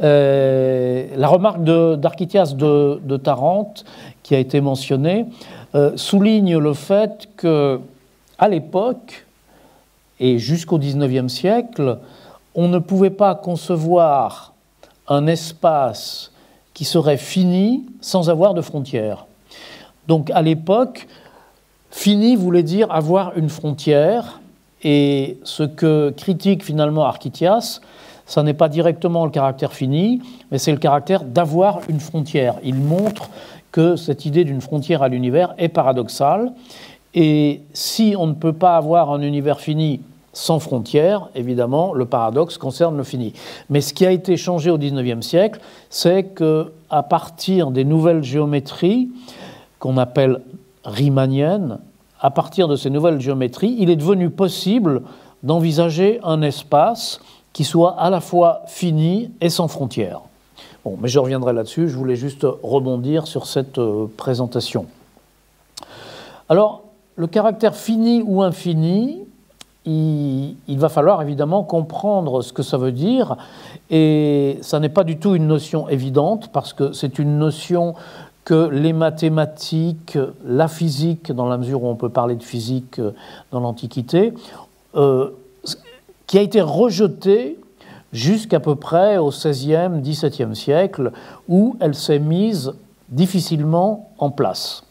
Euh, la remarque d'Architias de, Tarente, qui a été mentionnée, euh, souligne le fait que, à l'époque, et jusqu'au XIXe siècle, on ne pouvait pas concevoir un espace qui serait fini sans avoir de frontières. Donc à l'époque, fini voulait dire avoir une frontière, et ce que critique finalement Architias, ce n'est pas directement le caractère fini, mais c'est le caractère d'avoir une frontière. Il montre que cette idée d'une frontière à l'univers est paradoxale, et si on ne peut pas avoir un univers fini sans frontières, évidemment, le paradoxe concerne le fini. Mais ce qui a été changé au XIXe siècle, c'est qu'à partir des nouvelles géométries, qu'on appelle riemanniennes, à partir de ces nouvelles géométries, il est devenu possible d'envisager un espace qui soit à la fois fini et sans frontières. Bon, mais je reviendrai là-dessus, je voulais juste rebondir sur cette euh, présentation. Alors, le caractère fini ou infini, il, va falloir évidemment comprendre ce que ça veut dire, et ça n'est pas du tout une notion évidente, parce que c'est une notion que les mathématiques, la physique, dans la mesure où on peut parler de physique euh, dans l'Antiquité, euh, qui a été rejetée jusqu'à peu près au XVIe, XVIIe siècle, où elle s'est mise difficilement en place.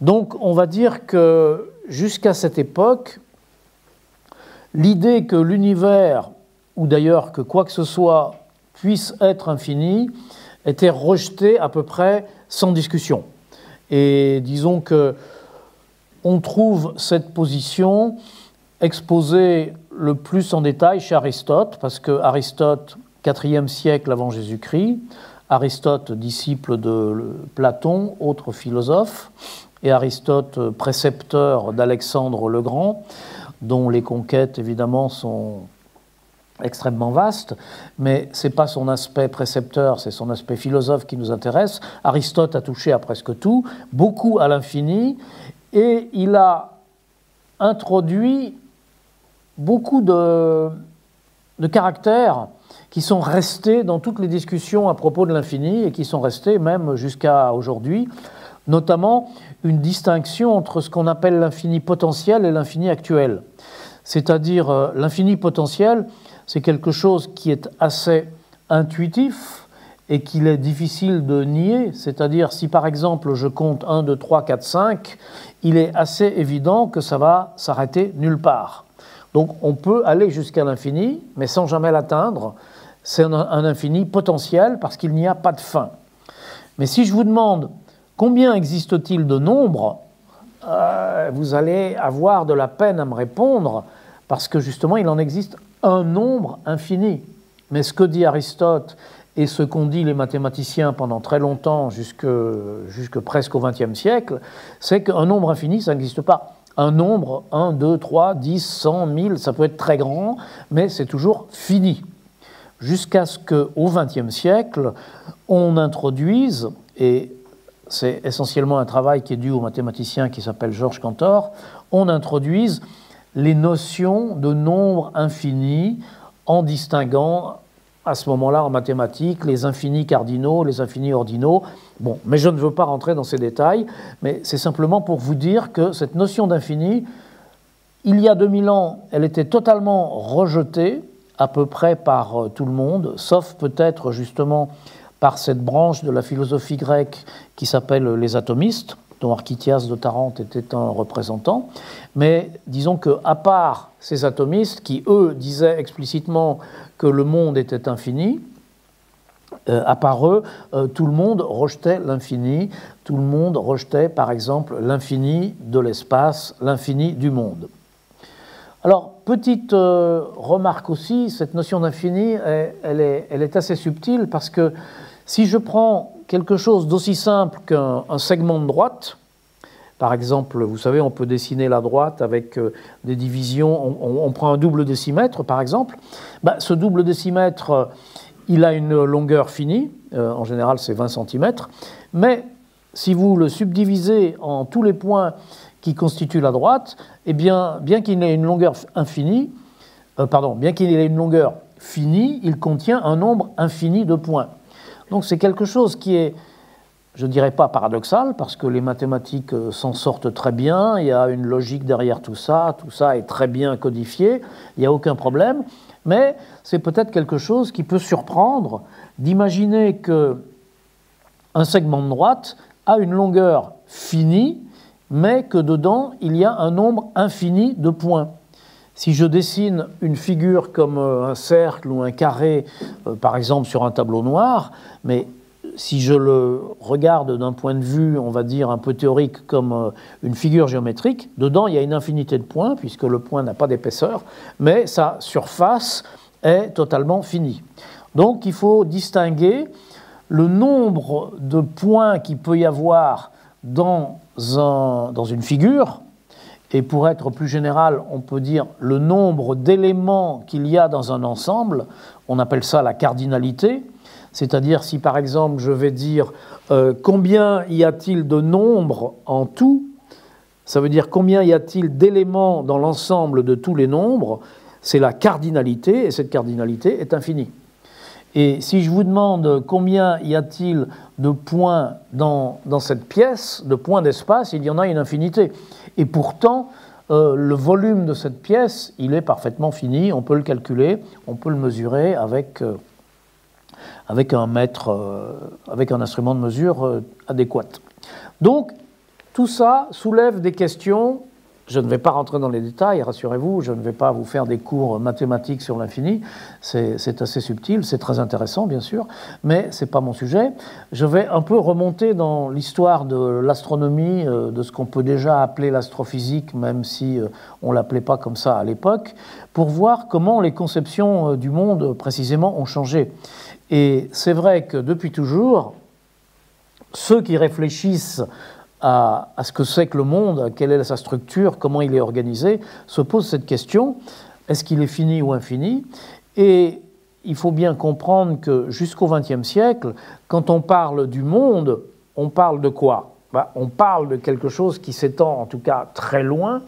Donc on va dire que jusqu'à cette époque, l'idée que l'univers, ou d'ailleurs que quoi que ce soit, puisse être infini, était rejetée à peu près sans discussion. Et disons que on trouve cette position exposée le plus en détail chez Aristote, parce que Aristote, 4e siècle avant Jésus-Christ, Aristote, disciple de Platon, autre philosophe, et Aristote, précepteur d'Alexandre le Grand, dont les conquêtes évidemment sont extrêmement vaste, mais ce n'est pas son aspect précepteur, c'est son aspect philosophe qui nous intéresse. Aristote a touché à presque tout, beaucoup à l'infini, et il a introduit beaucoup de, caractères qui sont restés dans toutes les discussions à propos de l'infini et qui sont restés même jusqu'à aujourd'hui, notamment une distinction entre ce qu'on appelle l'infini potentiel et l'infini actuel. C'est-à-dire euh, l'infini potentiel, c'est quelque chose qui est assez intuitif et qu'il est difficile de nier. C'est-à-dire, si par exemple je compte 1, 2, 3, 4, 5, il est assez évident que ça va s'arrêter nulle part. Donc on peut aller jusqu'à l'infini, mais sans jamais l'atteindre. C'est un, infini potentiel parce qu'il n'y a pas de fin. Mais si je vous demande combien existe-t-il de nombres, euh, vous allez avoir de la peine à me répondre parce que justement il en existe un nombre infini. Mais ce que dit Aristote et ce qu'ont dit les mathématiciens pendant très longtemps, jusque, jusque presque au XXe siècle, c'est qu'un nombre infini, ça n'existe pas. Un nombre, 1, 2, 3, 10, 100, 1000, ça peut être très grand, mais c'est toujours fini. Jusqu'à ce qu'au XXe siècle, on introduise, et c'est essentiellement un travail qui est dû au mathématicien qui s'appelle Georges Cantor, on introduise les notions de nombre infini en distinguant à ce moment-là en mathématiques les infinis cardinaux, les infinis ordinaux. Bon, mais je ne veux pas rentrer dans ces détails, mais c'est simplement pour vous dire que cette notion d'infini, il y a 2000 ans, elle était totalement rejetée à peu près par euh, tout le monde, sauf peut-être justement par cette branche de la philosophie grecque qui s'appelle les atomistes dont Architias de Tarente était un représentant. Mais disons qu'à part ces atomistes qui, eux, disaient explicitement que le monde était infini, euh, à part eux, euh, tout le monde rejetait l'infini, tout le monde rejetait par exemple l'infini de l'espace, l'infini du monde. Alors, petite euh, remarque aussi, cette notion d'infini, elle, est, assez subtile parce que si je prends quelque chose d'aussi simple qu'un segment de droite, par exemple, vous savez, on peut dessiner la droite avec euh, des divisions, on, prend un double décimètre par exemple, bah, ce double décimètre, euh, il a une longueur finie, euh, en général c'est 20 cm, mais si vous le subdivisez en tous les points qui constituent la droite, eh bien, bien qu'il ait une longueur infinie, pardon, bien qu'il ait une longueur fini, il contient un nombre infini de points. Donc c'est quelque chose qui est, je ne dirais pas paradoxal, parce que les mathématiques euh, s'en sortent très bien, il y a une logique derrière tout ça, tout ça est très bien codifié, il n'y a aucun problème, mais c'est peut-être quelque chose qui peut surprendre d'imaginer que un segment de droite a une longueur finie, mais que dedans il y a un nombre infini de points. Si je dessine une figure comme euh, un cercle ou un carré, euh, par exemple sur un tableau noir, mais si je le regarde d'un point de vue, on va dire, un peu théorique comme euh, une figure géométrique, dedans il y a une infinité de points, puisque le point n'a pas d'épaisseur, mais sa surface est totalement finie. Donc il faut distinguer le nombre de points qu'il peut y avoir dans, un, dans une figure, et pour être plus général, on peut dire le nombre d'éléments qu'il y a dans un ensemble, on appelle ça la cardinalité, c'est-à-dire si par exemple je vais dire euh, combien y a-t-il de nombres en tout, ça veut dire combien y a-t-il d'éléments dans l'ensemble de tous les nombres, c'est la cardinalité, et cette cardinalité est infinie. Et si je vous demande combien y a-t-il de points dans, dans cette pièce, de points d'espace, il y en a une infinité. Et pourtant, euh, le volume de cette pièce, il est parfaitement fini, on peut le calculer, on peut le mesurer avec, euh, avec un mètre, euh, avec un instrument de mesure adéquat. Donc, tout ça soulève des questions je ne vais pas rentrer dans les détails, rassurez-vous, je ne vais pas vous faire des cours mathématiques sur l'infini, c'est assez subtil, c'est très intéressant bien sûr, mais ce n'est pas mon sujet. Je vais un peu remonter dans l'histoire de l'astronomie, euh, de ce qu'on peut déjà appeler l'astrophysique, même si euh, on ne l'appelait pas comme ça à l'époque, pour voir comment les conceptions euh, du monde précisément ont changé. Et c'est vrai que depuis toujours, ceux qui réfléchissent à, ce que c'est que le monde, quelle est sa structure, comment il est organisé, se pose cette question, est-ce qu'il est fini ou infini? Et il faut bien comprendre que jusqu'au XXe siècle, quand on parle du monde, on parle de quoi? Bah, On parle de quelque chose qui s'étend en tout cas très loin,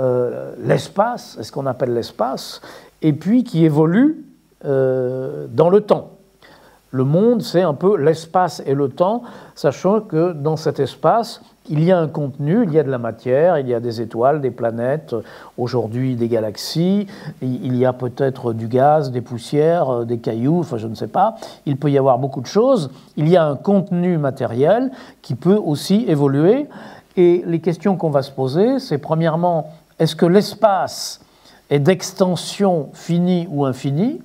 euh, l'espace, est ce qu'on appelle l'espace, et puis qui évolue euh, dans le temps. Le monde, c'est un peu l'espace et le temps, sachant que dans cet espace, il y a un contenu, il y a de la matière, il y a des étoiles, des planètes, aujourd'hui des galaxies, il y a peut-être du gaz, des poussières, euh, des cailloux, enfin je ne sais pas. Il peut y avoir beaucoup de choses. Il y a un contenu matériel qui peut aussi évoluer. Et les questions qu'on va se poser, c'est premièrement, est-ce que l'espace est d'extension finie ou infinie?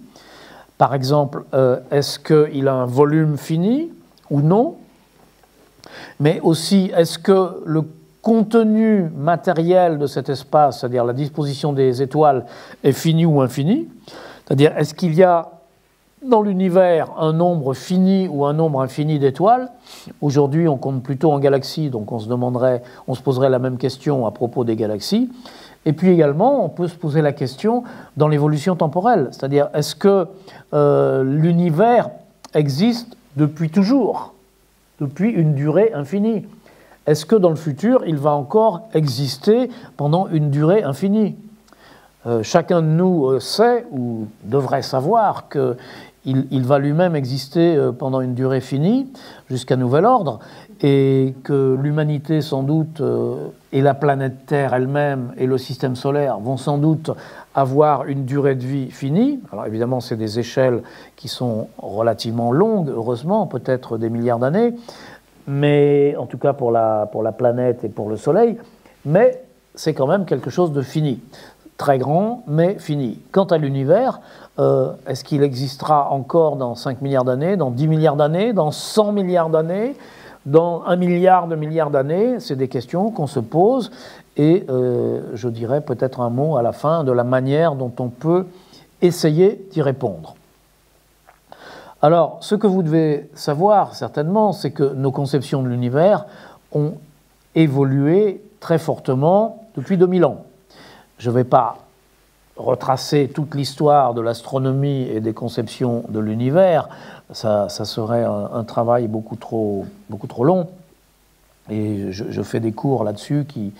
Par exemple, euh, est-ce qu'il a un volume fini ou non? Mais aussi est-ce que le contenu matériel de cet espace, c'est-à-dire la disposition des étoiles, est fini ou infini? C'est-à-dire est-ce qu'il y a dans l'univers un nombre fini ou un nombre infini d'étoiles? Aujourd'hui, on compte plutôt en galaxies, donc on se demanderait, on se poserait la même question à propos des galaxies. Et puis également, on peut se poser la question dans l'évolution temporelle, c'est-à-dire est-ce que euh, l'univers existe depuis toujours depuis une durée infinie? Est-ce que dans le futur, il va encore exister pendant une durée infinie? Euh, Chacun de nous euh, sait ou devrait savoir qu'il il va lui-même exister pendant une durée finie, jusqu'à nouvel ordre, et que l'humanité, sans doute, et la planète Terre elle-même et le système solaire vont sans doute avoir une durée de vie finie. Alors évidemment, c'est des échelles qui sont relativement longues, heureusement, peut-être des milliards d'années, mais en tout cas pour la, pour la planète et pour le Soleil, mais c'est quand même quelque chose de fini. Très grand, mais fini. Quant à l'univers, euh, est-ce qu'il existera encore dans 5 milliards d'années, dans 10 milliards d'années, dans 100 milliards d'années? Dans un milliard de milliards d'années, c'est des questions qu'on se pose et euh, je dirais peut-être un mot à la fin de la manière dont on peut essayer d'y répondre. Alors, ce que vous devez savoir certainement, c'est que nos conceptions de l'univers ont évolué très fortement depuis 2000 ans. Je ne vais pas retracer toute l'histoire de l'astronomie et des conceptions de l'univers, ça, serait un, travail beaucoup trop, beaucoup trop long. Et je, fais des cours là-dessus qui,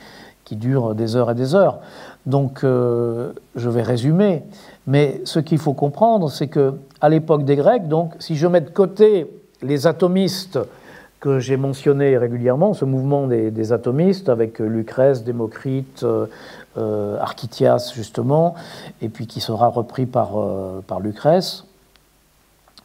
qui dure des heures et des heures. Donc, je vais résumer. Mais ce qu'il faut comprendre, c'est que à l'époque des Grecs, donc, si je mets de côté les atomistes que j'ai mentionnés régulièrement, ce mouvement des, atomistes avec Lucrèce, Démocrite, euh, Architias justement, et puis qui sera repris par, par Lucrèce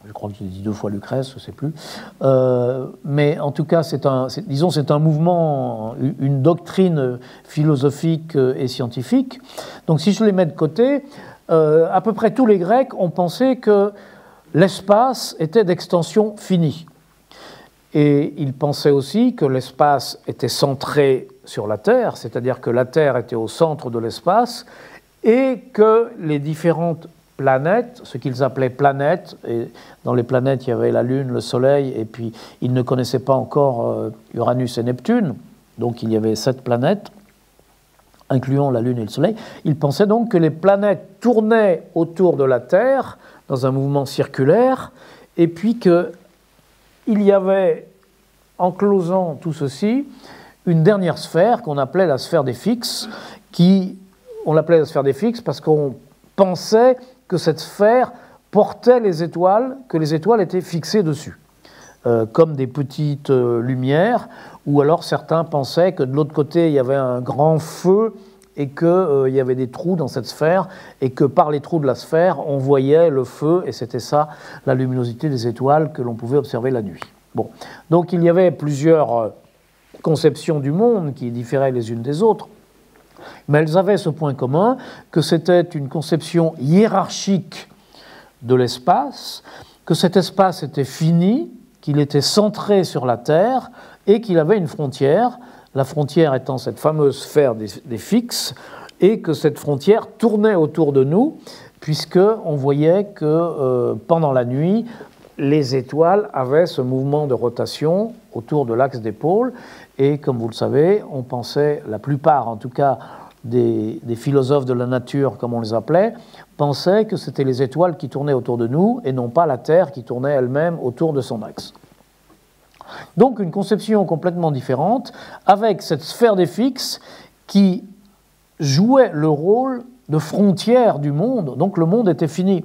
je crois que j'ai dit deux fois Lucrèce, je ne sais plus. Euh, mais en tout cas, c'est un, disons, c'est un mouvement, une doctrine philosophique et scientifique. Donc, si je les mets de côté, euh, à peu près tous les Grecs ont pensé que l'espace était d'extension finie. Et ils pensaient aussi que l'espace était centré sur la Terre, c'est-à-dire que la Terre était au centre de l'espace, et que les différentes planètes, ce qu'ils appelaient planètes, et dans les planètes il y avait la Lune, le Soleil, et puis ils ne connaissaient pas encore euh, Uranus et Neptune, donc il y avait sept planètes, incluant la Lune et le Soleil. Ils pensaient donc que les planètes tournaient autour de la Terre dans un mouvement circulaire, et puis qu'il y avait, enclosant tout ceci, une dernière sphère qu'on appelait la sphère des fixes, qui, on l'appelait la sphère des fixes parce qu'on pensait que cette sphère portait les étoiles, que les étoiles étaient fixées dessus, euh, comme des petites euh, lumières, ou alors certains pensaient que de l'autre côté, il y avait un grand feu et qu'il euh, y avait des trous dans cette sphère, et que par les trous de la sphère, on voyait le feu, et c'était ça la luminosité des étoiles que l'on pouvait observer la nuit. Bon. Donc il y avait plusieurs conceptions du monde qui différaient les unes des autres. Mais elles avaient ce point commun que c'était une conception hiérarchique de l'espace, que cet espace était fini, qu'il était centré sur la Terre et qu'il avait une frontière, la frontière étant cette fameuse sphère des, fixes, et que cette frontière tournait autour de nous, puisqu'on voyait que euh, pendant la nuit, les étoiles avaient ce mouvement de rotation autour de l'axe des pôles, et comme vous le savez, on pensait, la plupart en tout cas des, philosophes de la nature, comme on les appelait, pensaient que c'était les étoiles qui tournaient autour de nous et non pas la Terre qui tournait elle-même autour de son axe. Donc une conception complètement différente, avec cette sphère des fixes qui jouait le rôle de frontière du monde, donc le monde était fini.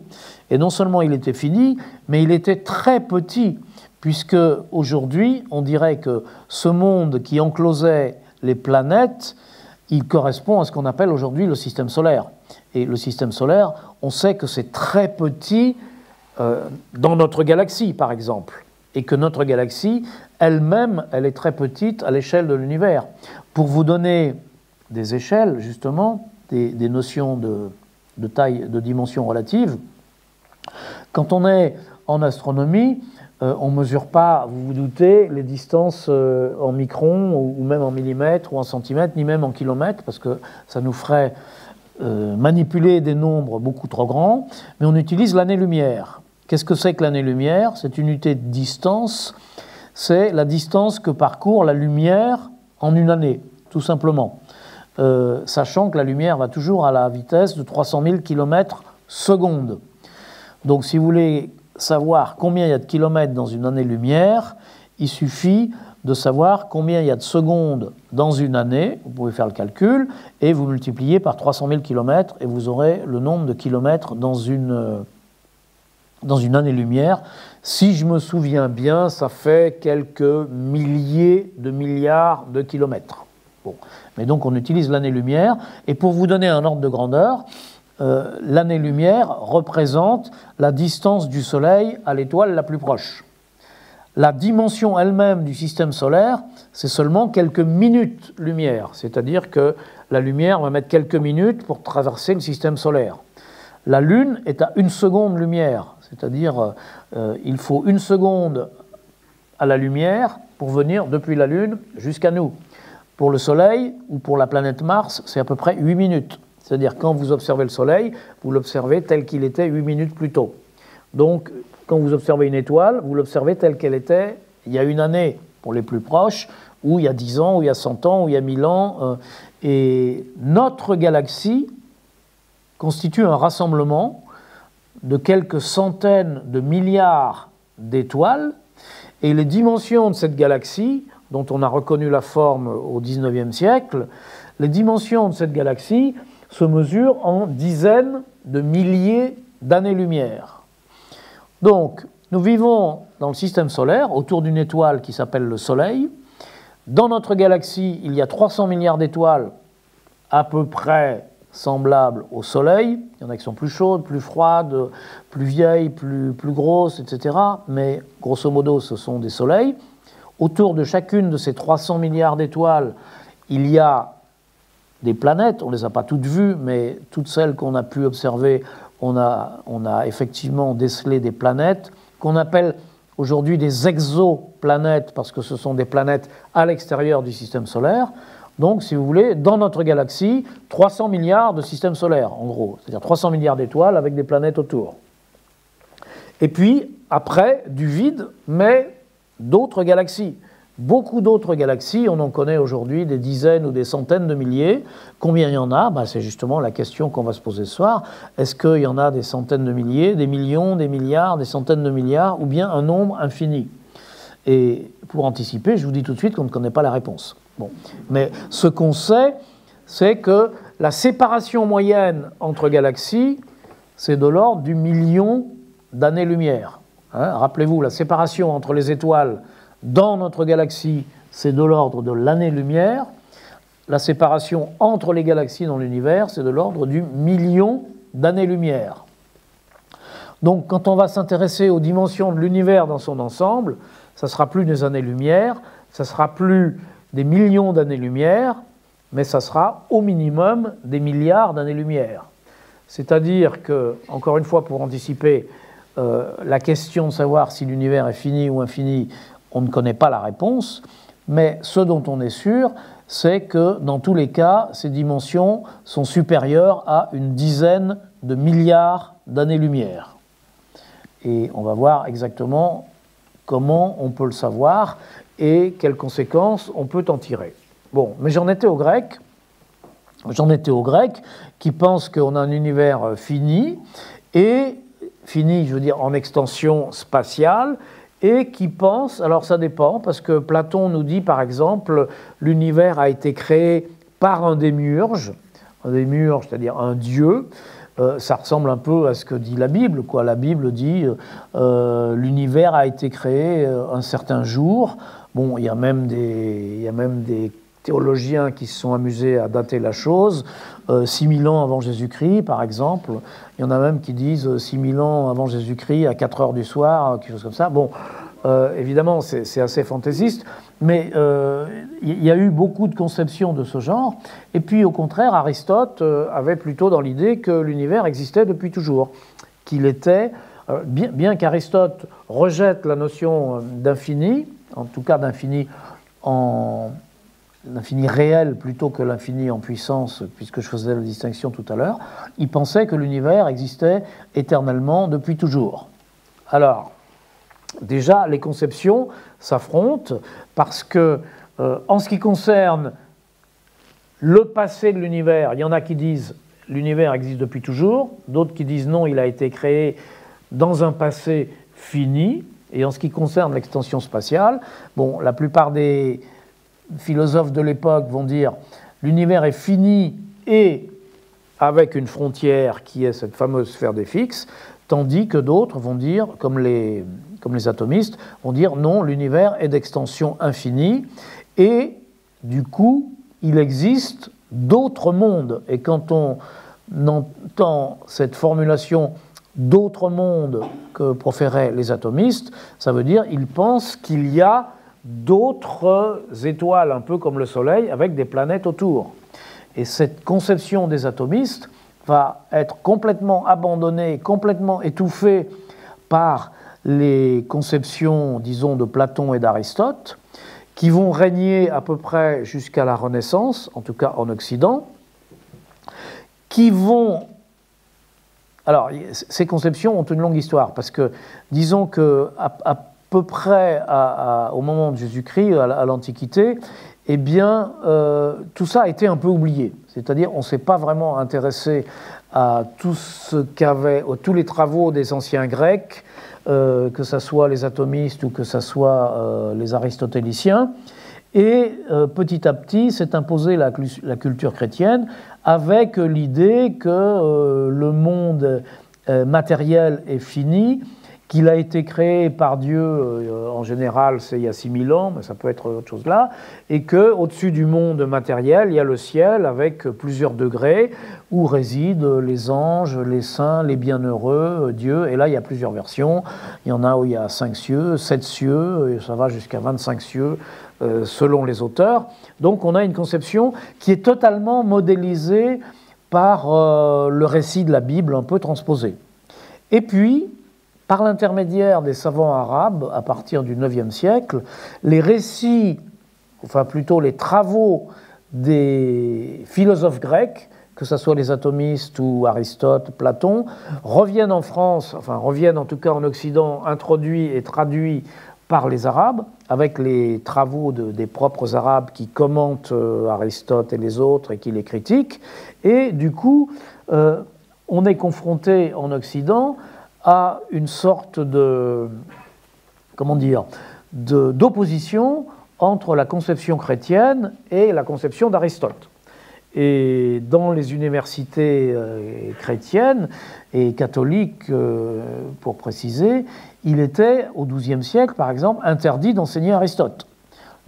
Et non seulement il était fini, mais il était très petit puisque aujourd'hui, on dirait que ce monde qui enclosait les planètes, il correspond à ce qu'on appelle aujourd'hui le système solaire. Et le système solaire, on sait que c'est très petit euh, dans notre galaxie, par exemple, et que notre galaxie, elle-même, elle est très petite à l'échelle de l'univers. Pour vous donner des échelles, justement, des, notions de, taille, de dimension relative, quand on est en astronomie, euh, on ne mesure pas, vous vous doutez, les distances euh, en microns ou, même en millimètres ou en centimètres, ni même en kilomètres, parce que ça nous ferait euh, manipuler des nombres beaucoup trop grands, mais on utilise l'année-lumière. Qu'est-ce que c'est que l'année-lumière C'est une unité de distance, c'est la distance que parcourt la lumière en une année, tout simplement. sachant que la lumière va toujours à la vitesse de 300 000 km seconde. Donc si vous voulez savoir combien il y a de kilomètres dans une année-lumière, il suffit de savoir combien il y a de secondes dans une année, vous pouvez faire le calcul, et vous multipliez par 300 000 kilomètres, et vous aurez le nombre de kilomètres dans une, dans une année-lumière. Si je me souviens bien, ça fait quelques milliers de milliards de kilomètres. Mais donc on utilise l'année-lumière, et pour vous donner un ordre de grandeur, euh, l'année-lumière représente la distance du Soleil à l'étoile la plus proche. La dimension elle-même du système solaire, c'est seulement quelques minutes lumière, c'est-à-dire que la lumière va mettre quelques minutes pour traverser le système solaire. La Lune est à une seconde lumière, c'est-à-dire euh, il faut une seconde à la lumière pour venir depuis la Lune jusqu'à nous. Pour le Soleil ou pour la planète Mars, c'est à peu près 8 minutes. C'est-à-dire quand vous observez le Soleil, vous l'observez tel qu'il était 8 minutes plus tôt. Donc quand vous observez une étoile, vous l'observez telle qu'elle était il y a une année pour les plus proches, ou il y a 10 ans, ou il y a 100 ans, ou il y a 1000 ans. Euh, et notre galaxie constitue un rassemblement de quelques centaines de milliards d'étoiles, et les dimensions de cette galaxie, dont on a reconnu la forme au XIXe siècle, les dimensions de cette galaxie se mesurent en dizaines de milliers d'années-lumière. Donc, nous vivons dans le système solaire autour d'une étoile qui s'appelle le Soleil. Dans notre galaxie, il y a 300 milliards d'étoiles à peu près semblables au Soleil. Il y en a qui sont plus chaudes, plus froides, plus vieilles, plus, plus grosses, etc. Mais grosso modo, ce sont des soleils. Autour de chacune de ces 300 milliards d'étoiles, il y a des planètes. On ne les a pas toutes vues, mais toutes celles qu'on a pu observer, on a, on a effectivement décelé des planètes qu'on appelle aujourd'hui des exoplanètes, parce que ce sont des planètes à l'extérieur du système solaire. Donc, si vous voulez, dans notre galaxie, 300 milliards de systèmes solaires, en gros, c'est-à-dire 300 milliards d'étoiles avec des planètes autour. Et puis, après, du vide, mais d'autres galaxies. Beaucoup d'autres galaxies, on en connaît aujourd'hui des dizaines ou des centaines de milliers. Combien il y en a? Bah, C'est justement la question qu'on va se poser ce soir. Est-ce qu'il y en a des centaines de milliers, des millions, des milliards, des centaines de milliards, ou bien un nombre infini? Et pour anticiper, je vous dis tout de suite qu'on ne connaît pas la réponse. Mais ce qu'on sait, c'est que la séparation moyenne entre galaxies, c'est de l'ordre du million d'années-lumière. Hein, rappelez-vous, la séparation entre les étoiles dans notre galaxie, c'est de l'ordre de l'année-lumière. La séparation entre les galaxies dans l'univers, c'est de l'ordre du million d'années-lumière. Donc quand on va s'intéresser aux dimensions de l'univers dans son ensemble, ça ne sera plus des années-lumière, ça sera plus des millions d'années-lumière, mais ça sera au minimum des milliards d'années-lumière. C'est-à-dire que, encore une fois, pour anticiper euh, la question de savoir si l'univers est fini ou infini, on ne connaît pas la réponse, mais ce dont on est sûr, c'est que dans tous les cas, ces dimensions sont supérieures à une dizaine de milliards d'années-lumière. Et on va voir exactement comment on peut le savoir et quelles conséquences on peut en tirer. Bon, mais j'en étais au grec. J'en étais au grec qui pense qu'on a un univers fini et fini, je veux dire, en extension spatiale, et qui pense, alors ça dépend, parce que Platon nous dit par exemple, l'univers a été créé par un démiurge, un démiurge, c'est-à-dire un dieu, euh, ça ressemble un peu à ce que dit la Bible. Quoi. La Bible dit euh, l'univers a été créé euh, un certain jour. Bon, il y a même des, théologiens qui se sont amusés à dater la chose. 6000 ans avant Jésus-Christ, par exemple. Il y en a même qui disent 6000 ans avant Jésus-Christ, à 4 heures du soir, quelque chose comme ça. Bon, évidemment, c'est assez fantaisiste, mais il y a eu beaucoup de conceptions de ce genre. Et puis, au contraire, Aristote avait plutôt dans l'idée que l'univers existait depuis toujours, qu'il était, bien qu'Aristote rejette la notion d'infini, en tout cas d'infini en l'infini réel plutôt que l'infini en puissance, puisque je faisais la distinction tout à l'heure, il pensait que l'univers existait éternellement depuis toujours. Alors, déjà, les conceptions s'affrontent parce que, euh, en ce qui concerne le passé de l'univers, il y en a qui disent l'univers existe depuis toujours, d'autres qui disent non, il a été créé dans un passé fini. Et en ce qui concerne l'extension spatiale, bon, la plupart des philosophes de l'époque vont dire l'univers est fini et avec une frontière qui est cette fameuse sphère des fixes, tandis que d'autres vont dire, comme les, comme les atomistes, vont dire non, l'univers est d'extension infinie et du coup, il existe d'autres mondes. Et quand on entend cette formulation d'autres mondes que proféraient les atomistes, ça veut dire qu'ils pensent qu'il y a d'autres étoiles, un peu comme le Soleil, avec des planètes autour. Et cette conception des atomistes va être complètement abandonnée, complètement étouffée par les conceptions, disons, de Platon et d'Aristote, qui vont régner à peu près jusqu'à la Renaissance, en tout cas en Occident, qui vont... Alors, ces conceptions ont une longue histoire, parce que disons que peu près au moment de Jésus-Christ, à l'Antiquité, eh bien, euh, tout ça a été un peu oublié. C'est-à-dire, on ne s'est pas vraiment intéressé à tous les travaux des anciens Grecs, euh, que ce soit les atomistes ou que ce soit euh, les aristotéliciens. Et petit à petit s'est imposée la, culture chrétienne avec l'idée que le monde matériel est fini qu'il a été créé par Dieu, euh, en général c'est il y a 6000 ans, mais ça peut être autre chose là, et que au-dessus du monde matériel, il y a le ciel avec plusieurs degrés où résident les anges, les saints, les bienheureux, Dieu, et là il y a plusieurs versions, il y en a où il y a 5 cieux, 7 cieux, et ça va jusqu'à 25 cieux euh, selon les auteurs. Donc on a une conception qui est totalement modélisée par euh, le récit de la Bible un peu transposé. Et puis, par l'intermédiaire des savants arabes, à partir du IXe siècle, les récits, enfin plutôt les travaux des philosophes grecs, que ce soit les atomistes ou Aristote, Platon, reviennent en France, enfin reviennent en tout cas en Occident, introduits et traduits par les Arabes, avec les travaux des propres Arabes qui commentent euh, Aristote et les autres et qui les critiquent. Et du coup, euh, on est confronté en Occident à une sorte de, comment dire, d'opposition entre la conception chrétienne et la conception d'Aristote. Et dans les universités euh, chrétiennes et catholiques, euh, pour préciser, il était, au XIIe siècle, par exemple, interdit d'enseigner Aristote.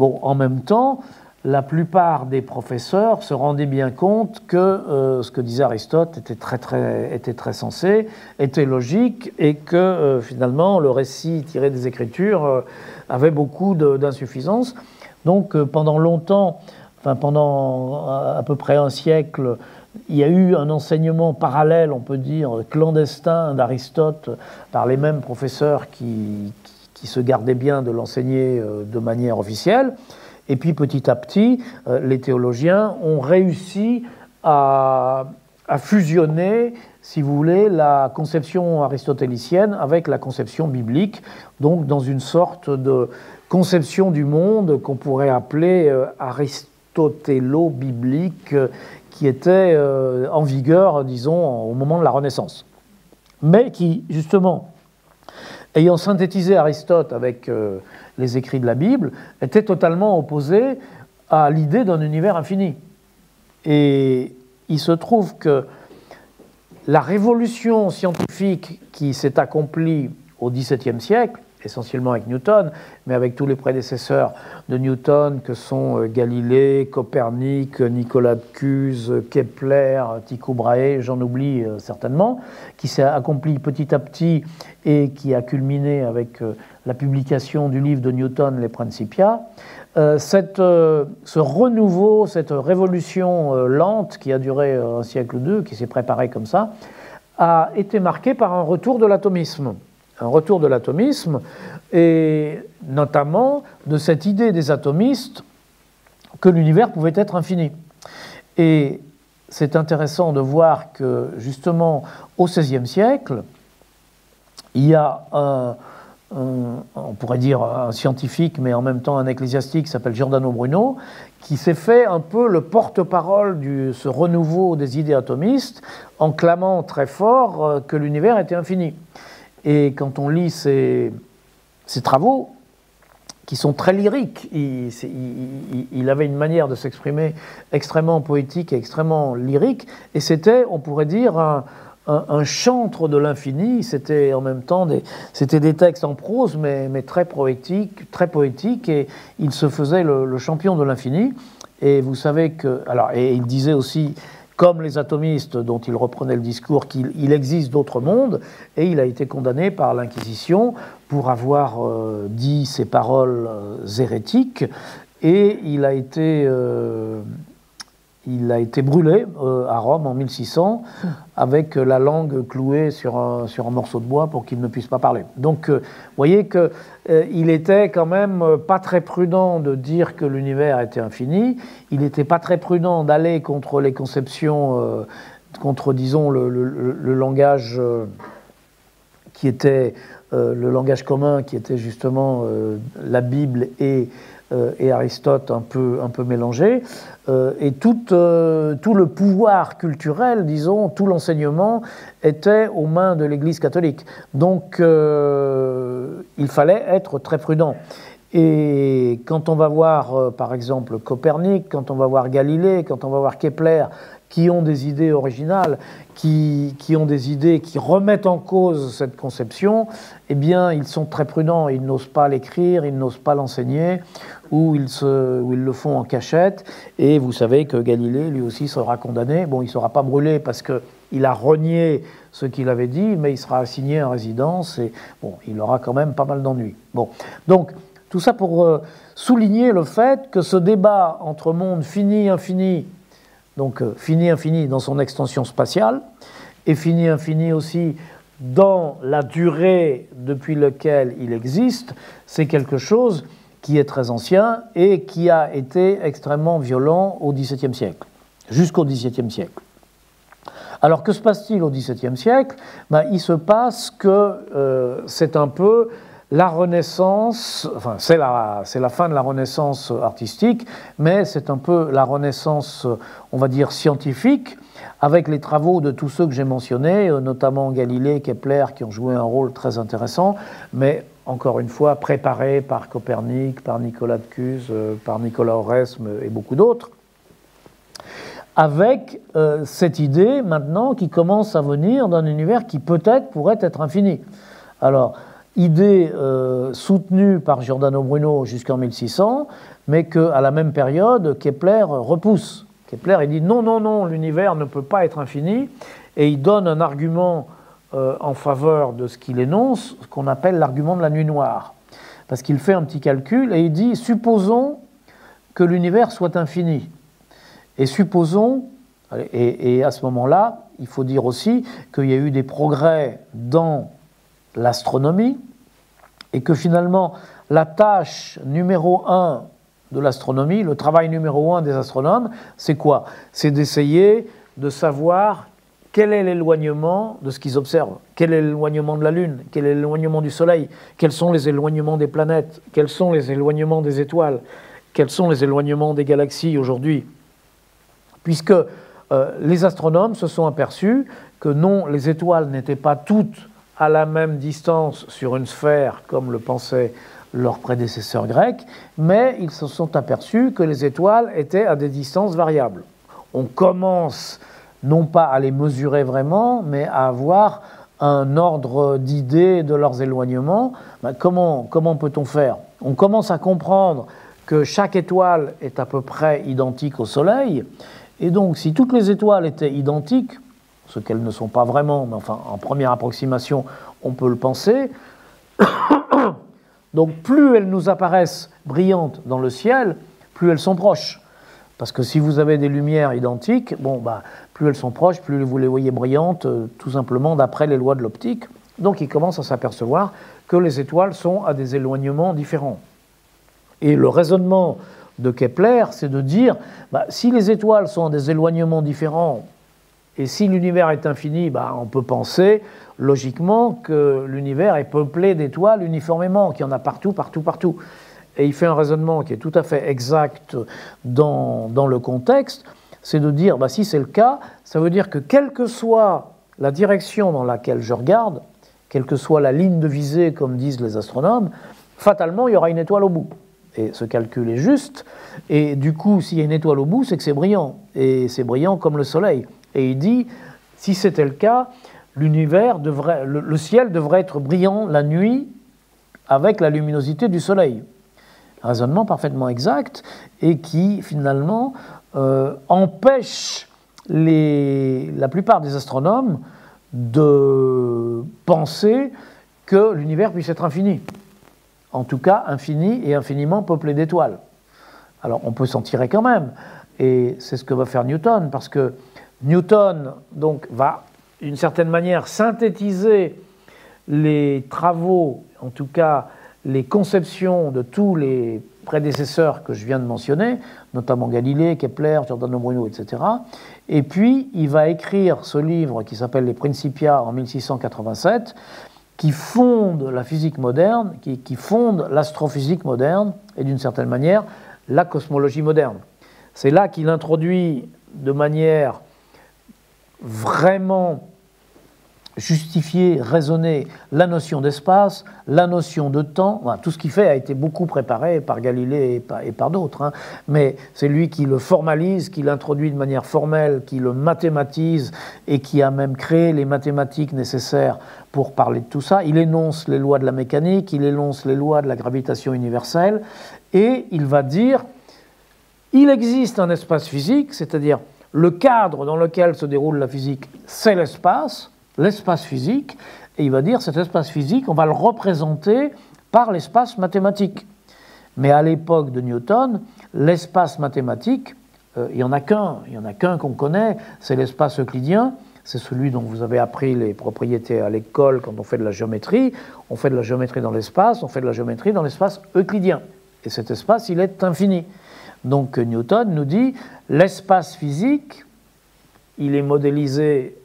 Bon, en même temps, la plupart des professeurs se rendaient bien compte que euh, ce que disait Aristote était très, très, était très sensé, était logique, et que finalement le récit tiré des Écritures avait beaucoup d'insuffisances. Donc pendant longtemps, enfin pendant à peu près un siècle, il y a eu un enseignement parallèle, on peut dire, clandestin d'Aristote par les mêmes professeurs qui, qui se gardaient bien de l'enseigner de manière officielle. Et puis petit à petit, euh, les théologiens ont réussi à, fusionner, si vous voulez, la conception aristotélicienne avec la conception biblique, donc dans une sorte de conception du monde qu'on pourrait appeler euh, aristotélo-biblique, qui était euh, en vigueur, disons, au moment de la Renaissance. Mais qui, justement, ayant synthétisé Aristote avec les écrits de la Bible, était totalement opposé à l'idée d'un univers infini. Et il se trouve que la révolution scientifique qui s'est accomplie au XVIIe siècle, essentiellement avec Newton, mais avec tous les prédécesseurs de Newton que sont euh, Galilée, Copernic, Nicolas de Cuse, Kepler, Tycho Brahe, j'en oublie euh, certainement, qui s'est accompli petit à petit et qui a culminé avec euh, la publication du livre de Newton, Les Principia. Ce renouveau, cette révolution lente qui a duré un siècle ou deux, qui s'est préparée comme ça, a été marquée par un retour de l'atomisme un retour de l'atomisme, et notamment de cette idée des atomistes que l'univers pouvait être infini. Et c'est intéressant de voir que justement au XVIe siècle, il y a un, on pourrait dire un scientifique, mais en même temps un ecclésiastique qui s'appelle Giordano Bruno, qui s'est fait un peu le porte-parole de ce renouveau des idées atomistes en clamant très fort euh, que l'univers était infini. Et quand on lit ses, travaux, qui sont très lyriques, il, avait une manière de s'exprimer extrêmement poétique et extrêmement lyrique, et c'était, on pourrait dire, un, chantre de l'infini. C'était en même temps des, des textes en prose, mais, très poétiques, très poétiques, et il se faisait le champion de l'infini. Et vous savez que, alors, et il disait aussi comme les atomistes dont il reprenait le discours qu'il existe d'autres mondes, et il a été condamné par l'Inquisition pour avoir euh, dit ces paroles euh, hérétiques, et il a été euh, il a été brûlé euh, à Rome en 1600 avec la langue clouée sur un, morceau de bois pour qu'il ne puisse pas parler. Donc, euh, vous voyez qu'il euh, était quand même pas très prudent de dire que l'univers était infini. Il n'était pas très prudent d'aller contre les conceptions, contre, disons, le, langage qui était le langage commun, qui était justement la Bible et euh, Aristote un peu, un peu mélangé, euh, et euh, tout le pouvoir culturel, disons, tout l'enseignement était aux mains de l'Église catholique. Donc il fallait être très prudent. Et quand on va voir, euh, par exemple, Copernic, quand on va voir Galilée, quand on va voir Kepler, qui ont des idées originales, qui, qui, ont des idées qui remettent en cause cette conception, eh bien, ils sont très prudents. Ils n'osent pas l'écrire, ils n'osent pas l'enseigner, ou ils, ou ils le font en cachette. Et vous savez que Galilée, lui aussi, sera condamné. Bon, il ne sera pas brûlé parce qu'il a renié ce qu'il avait dit, mais il sera assigné en résidence et bon, il aura quand même pas mal d'ennuis. Bon, donc tout ça pour euh, souligner le fait que ce débat entre monde fini, infini, donc euh, fini, infini dans son extension spatiale, et fini, infini aussi dans la durée depuis laquelle il existe, c'est quelque chose qui est très ancien et qui a été extrêmement violent au XVIIe siècle, jusqu'au XVIIe siècle. Alors que se passe-t-il au XVIIe siècle? Ben, Il se passe que euh, c'est un peu la Renaissance, enfin c'est la, fin de la Renaissance artistique, mais c'est un peu la Renaissance, on va dire, scientifique, avec les travaux de tous ceux que j'ai mentionnés, euh, notamment Galilée, Kepler, qui ont joué un rôle très intéressant, mais encore une fois préparés par Copernic, par Nicolas de Cuse, euh, par Nicolas Oresme et beaucoup d'autres avec euh, cette idée maintenant qui commence à venir d'un univers qui peut-être pourrait être infini. Alors, idée euh, soutenue par Giordano Bruno jusqu'en 1600, mais qu'à la même période, Kepler repousse. Kepler dit non, non, non, l'univers ne peut pas être infini, et il donne un argument euh, en faveur de ce qu'il énonce, ce qu'on appelle l'argument de la nuit noire. Parce qu'il fait un petit calcul et il dit supposons que l'univers soit infini. Et supposons, et à ce moment-là, il faut dire aussi qu'il y a eu des progrès dans l'astronomie, et que finalement, la tâche numéro un de l'astronomie, le travail numéro un des astronomes, c'est quoi? C'est d'essayer de savoir quel est l'éloignement de ce qu'ils observent, quel est l'éloignement de la Lune, quel est l'éloignement du Soleil, quels sont les éloignements des planètes, quels sont les éloignements des étoiles, quels sont les éloignements des galaxies aujourd'hui? Puisque euh, les astronomes se sont aperçus que non, les étoiles n'étaient pas toutes à la même distance sur une sphère, comme le pensaient leurs prédécesseurs grecs, mais ils se sont aperçus que les étoiles étaient à des distances variables. On commence non pas à les mesurer vraiment, mais à avoir un ordre d'idées de leurs éloignements. Ben, comment comment peut-on faire? On commence à comprendre que chaque étoile est à peu près identique au Soleil, et donc si toutes les étoiles étaient identiques, ce qu'elles ne sont pas vraiment, mais enfin en première approximation, on peut le penser. Donc plus elles nous apparaissent brillantes dans le ciel, plus elles sont proches. Parce que si vous avez des lumières identiques, bon, bah, plus elles sont proches, plus vous les voyez brillantes, euh, tout simplement d'après les lois de l'optique. Donc il commence à s'apercevoir que les étoiles sont à des éloignements différents. Et le raisonnement de Kepler, c'est de dire, bah, si les étoiles sont à des éloignements différents, et si l'univers est infini, bah, on peut penser logiquement que l'univers est peuplé d'étoiles uniformément, qu'il y en a partout, partout, partout. Et il fait un raisonnement qui est tout à fait exact dans, dans le contexte, c'est de dire, bah, si c'est le cas, ça veut dire que quelle que soit la direction dans laquelle je regarde, quelle que soit la ligne de visée, comme disent les astronomes, fatalement, il y aura une étoile au bout. Et ce calcul est juste. Et du coup, s'il y a une étoile au bout, c'est que c'est brillant. Et c'est brillant comme le Soleil. Et il dit, si c'était le cas, l'univers devrait, le, ciel devrait être brillant la nuit avec la luminosité du Soleil. Raisonnement parfaitement exact et qui finalement euh, empêche les, la plupart des astronomes de penser que l'univers puisse être infini. En tout cas, infini et infiniment peuplé d'étoiles. Alors on peut s'en tirer quand même, et c'est ce que va faire Newton, parce que Newton donc, va, d'une certaine manière, synthétiser les travaux, en tout cas les conceptions de tous les prédécesseurs que je viens de mentionner, notamment Galilée, Kepler, Giordano Bruno, etc. Et puis, il va écrire ce livre qui s'appelle Les Principia en 1687, qui fonde la physique moderne, qui, qui fonde l'astrophysique moderne, et d'une certaine manière, la cosmologie moderne. C'est là qu'il introduit de manière vraiment justifier, raisonner la notion d'espace, la notion de temps. tout ce qu'il fait a été beaucoup préparé par Galilée et par, d'autres, hein. mais c'est lui qui le formalise, qui l'introduit de manière formelle, qui le mathématise et qui a même créé les mathématiques nécessaires pour parler de tout ça. Il énonce les lois de la mécanique, il énonce les lois de la gravitation universelle et il va dire il existe un espace physique, c'est-à-dire le cadre dans lequel se déroule la physique, c'est l'espace l'espace physique, et il va dire cet espace physique, on va le représenter par l'espace mathématique. Mais à l'époque de Newton, l'espace mathématique, euh, il n'y en a qu'un, il n'y en a qu'un qu'on connaît, c'est l'espace euclidien, c'est celui dont vous avez appris les propriétés à l'école quand on fait de la géométrie. On fait de la géométrie dans l'espace, on fait de la géométrie dans l'espace euclidien. Et cet espace, il est infini. Donc Newton nous dit, l'espace physique, il est modélisé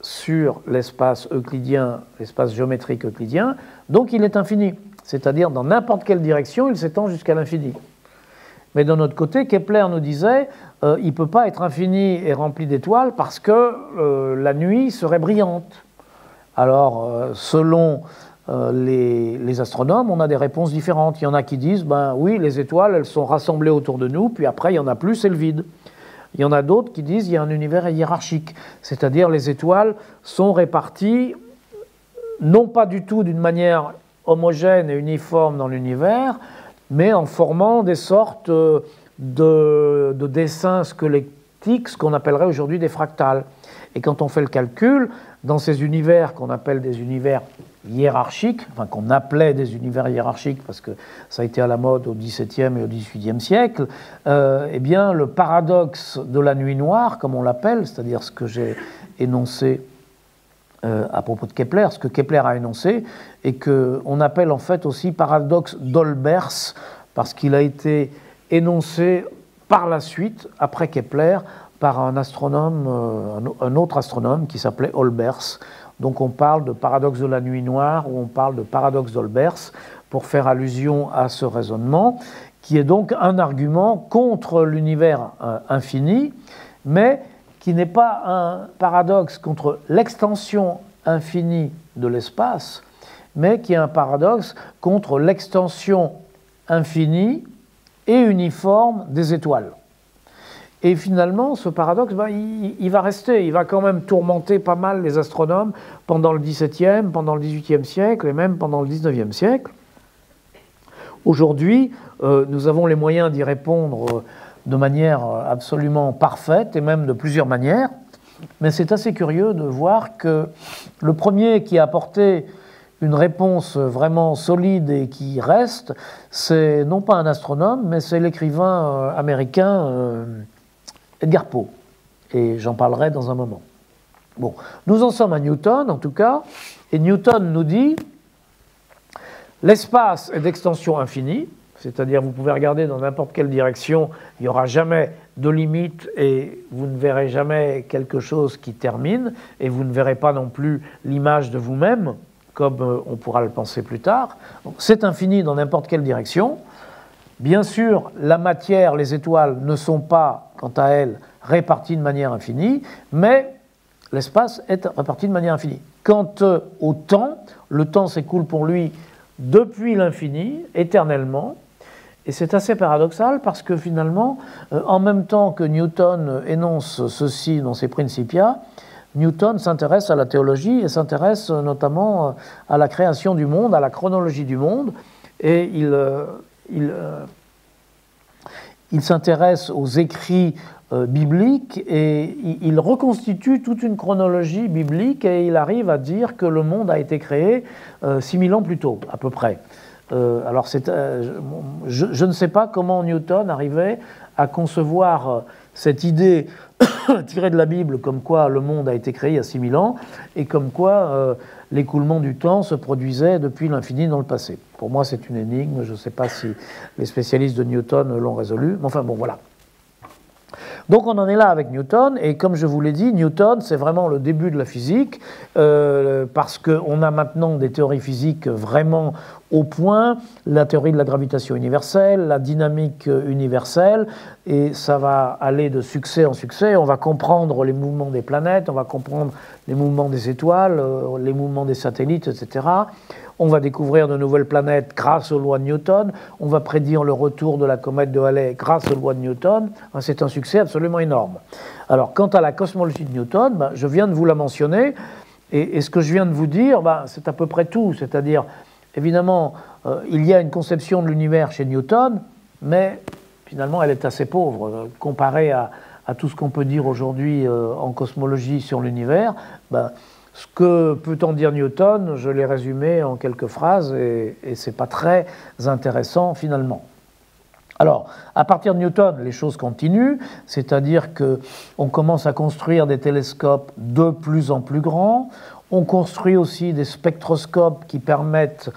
sur l'espace euclidien, l'espace géométrique euclidien, donc il est infini. C'est-à-dire dans n'importe quelle direction, il s'étend jusqu'à l'infini. Mais d'un autre côté, Kepler nous disait, euh, il ne peut pas être infini et rempli d'étoiles parce que euh, la nuit serait brillante. Alors, euh, selon les, les, astronomes, on a des réponses différentes. Il y en a qui disent, ben oui, les étoiles, elles sont rassemblées autour de nous, puis après, il y en a plus, c'est le vide. Il y en a d'autres qui disent qu'il y a un univers hiérarchique, c'est-à-dire les étoiles sont réparties non pas du tout d'une manière homogène et uniforme dans l'univers, mais en formant des sortes de, de dessins squelettiques, ce qu'on appellerait aujourd'hui des fractales. Et quand on fait le calcul, dans ces univers qu'on appelle des univers hiérarchiques, enfin qu'on appelait des univers hiérarchiques parce que ça a été à la mode au XVIIe et au XVIIIe siècle, euh, eh bien le paradoxe de la nuit noire, comme on l'appelle, c'est-à-dire ce que j'ai énoncé euh, à propos de Kepler, ce que Kepler a énoncé, et qu'on appelle en fait aussi paradoxe d'Olbers, parce qu'il a été énoncé par la suite, après Kepler, par un astronome, euh, un autre astronome qui s'appelait Olbers. Donc on parle de paradoxe de la nuit noire ou on parle de paradoxe d'Olbers pour faire allusion à ce raisonnement, qui est donc un argument contre l'univers euh, infini, mais qui n'est pas un paradoxe contre l'extension infinie de l'espace, mais qui est un paradoxe contre l'extension infinie et uniforme des étoiles. Et finalement, ce paradoxe, ben, il, va rester, il va quand même tourmenter pas mal les astronomes pendant le XVIIe, pendant le XVIIIe siècle et même pendant le XIXe siècle. Aujourd'hui, euh, nous avons les moyens d'y répondre euh, de manière euh, absolument parfaite et même de plusieurs manières. Mais c'est assez curieux de voir que le premier qui a apporté une réponse vraiment solide et qui reste, c'est non pas un astronome, mais c'est l'écrivain américain Edgar Poe. Et j'en parlerai dans un moment. Bon, nous en sommes à Newton en tout cas, et Newton nous dit l'espace est d'extension infinie, c'est-à-dire vous pouvez regarder dans n'importe quelle direction, il n'y aura jamais de limite et vous ne verrez jamais quelque chose qui termine, et vous ne verrez pas non plus l'image de vous-même, comme euh, on pourra le penser plus tard. C'est infini dans n'importe quelle direction. Bien sûr, la matière, les étoiles ne sont pas, quant à elles, réparties de manière infinie, mais l'espace est réparti de manière infinie. Quant au temps, le temps s'écoule pour lui depuis l'infini, éternellement, et c'est assez paradoxal parce que finalement, euh, en même temps que Newton énonce ceci dans ses Principia, Newton s'intéresse à la théologie et s'intéresse notamment euh, à la création du monde, à la chronologie du monde, et il, euh, il, euh, il s'intéresse aux écrits euh, bibliques et il, reconstitue toute une chronologie biblique et il arrive à dire que le monde a été créé euh, 6000 ans plus tôt, à peu près. Euh, alors je, je, ne sais pas comment Newton arrivait à concevoir cette idée tirée de la Bible comme quoi le monde a été créé il y a 6000 ans et comme quoi l'écoulement du temps se produisait depuis l'infini dans le passé. Pour moi, c'est une énigme. Je ne sais pas si les spécialistes de Newton l'ont résolu. Mais enfin, bon, voilà. Donc on en est là avec Newton, et comme je vous l'ai dit, Newton, c'est vraiment le début de la physique, euh, parce qu'on a maintenant des théories physiques vraiment au point, la théorie de la gravitation universelle, la dynamique universelle, et ça va aller de succès en succès. On va comprendre les mouvements des planètes, on va comprendre les mouvements des étoiles, euh, les mouvements des satellites, etc. On va découvrir de nouvelles planètes grâce aux lois de Newton. On va prédire le retour de la comète de Halley grâce aux lois de Newton. C'est un succès absolument énorme. Alors, quant à la cosmologie de Newton, ben, je viens de vous la mentionner. Et, ce que je viens de vous dire, ben, c'est à peu près tout. C'est-à-dire, évidemment, euh, il y a une conception de l'univers chez Newton, mais finalement, elle est assez pauvre euh, comparée à, tout ce qu'on peut dire aujourd'hui euh, en cosmologie sur l'univers. Ben, ce que peut en dire Newton, je l'ai résumé en quelques phrases et, ce n'est pas très intéressant finalement. Alors, à partir de Newton, les choses continuent, c'est-à-dire qu'on commence à construire des télescopes de plus en plus grands, on construit aussi des spectroscopes qui permettent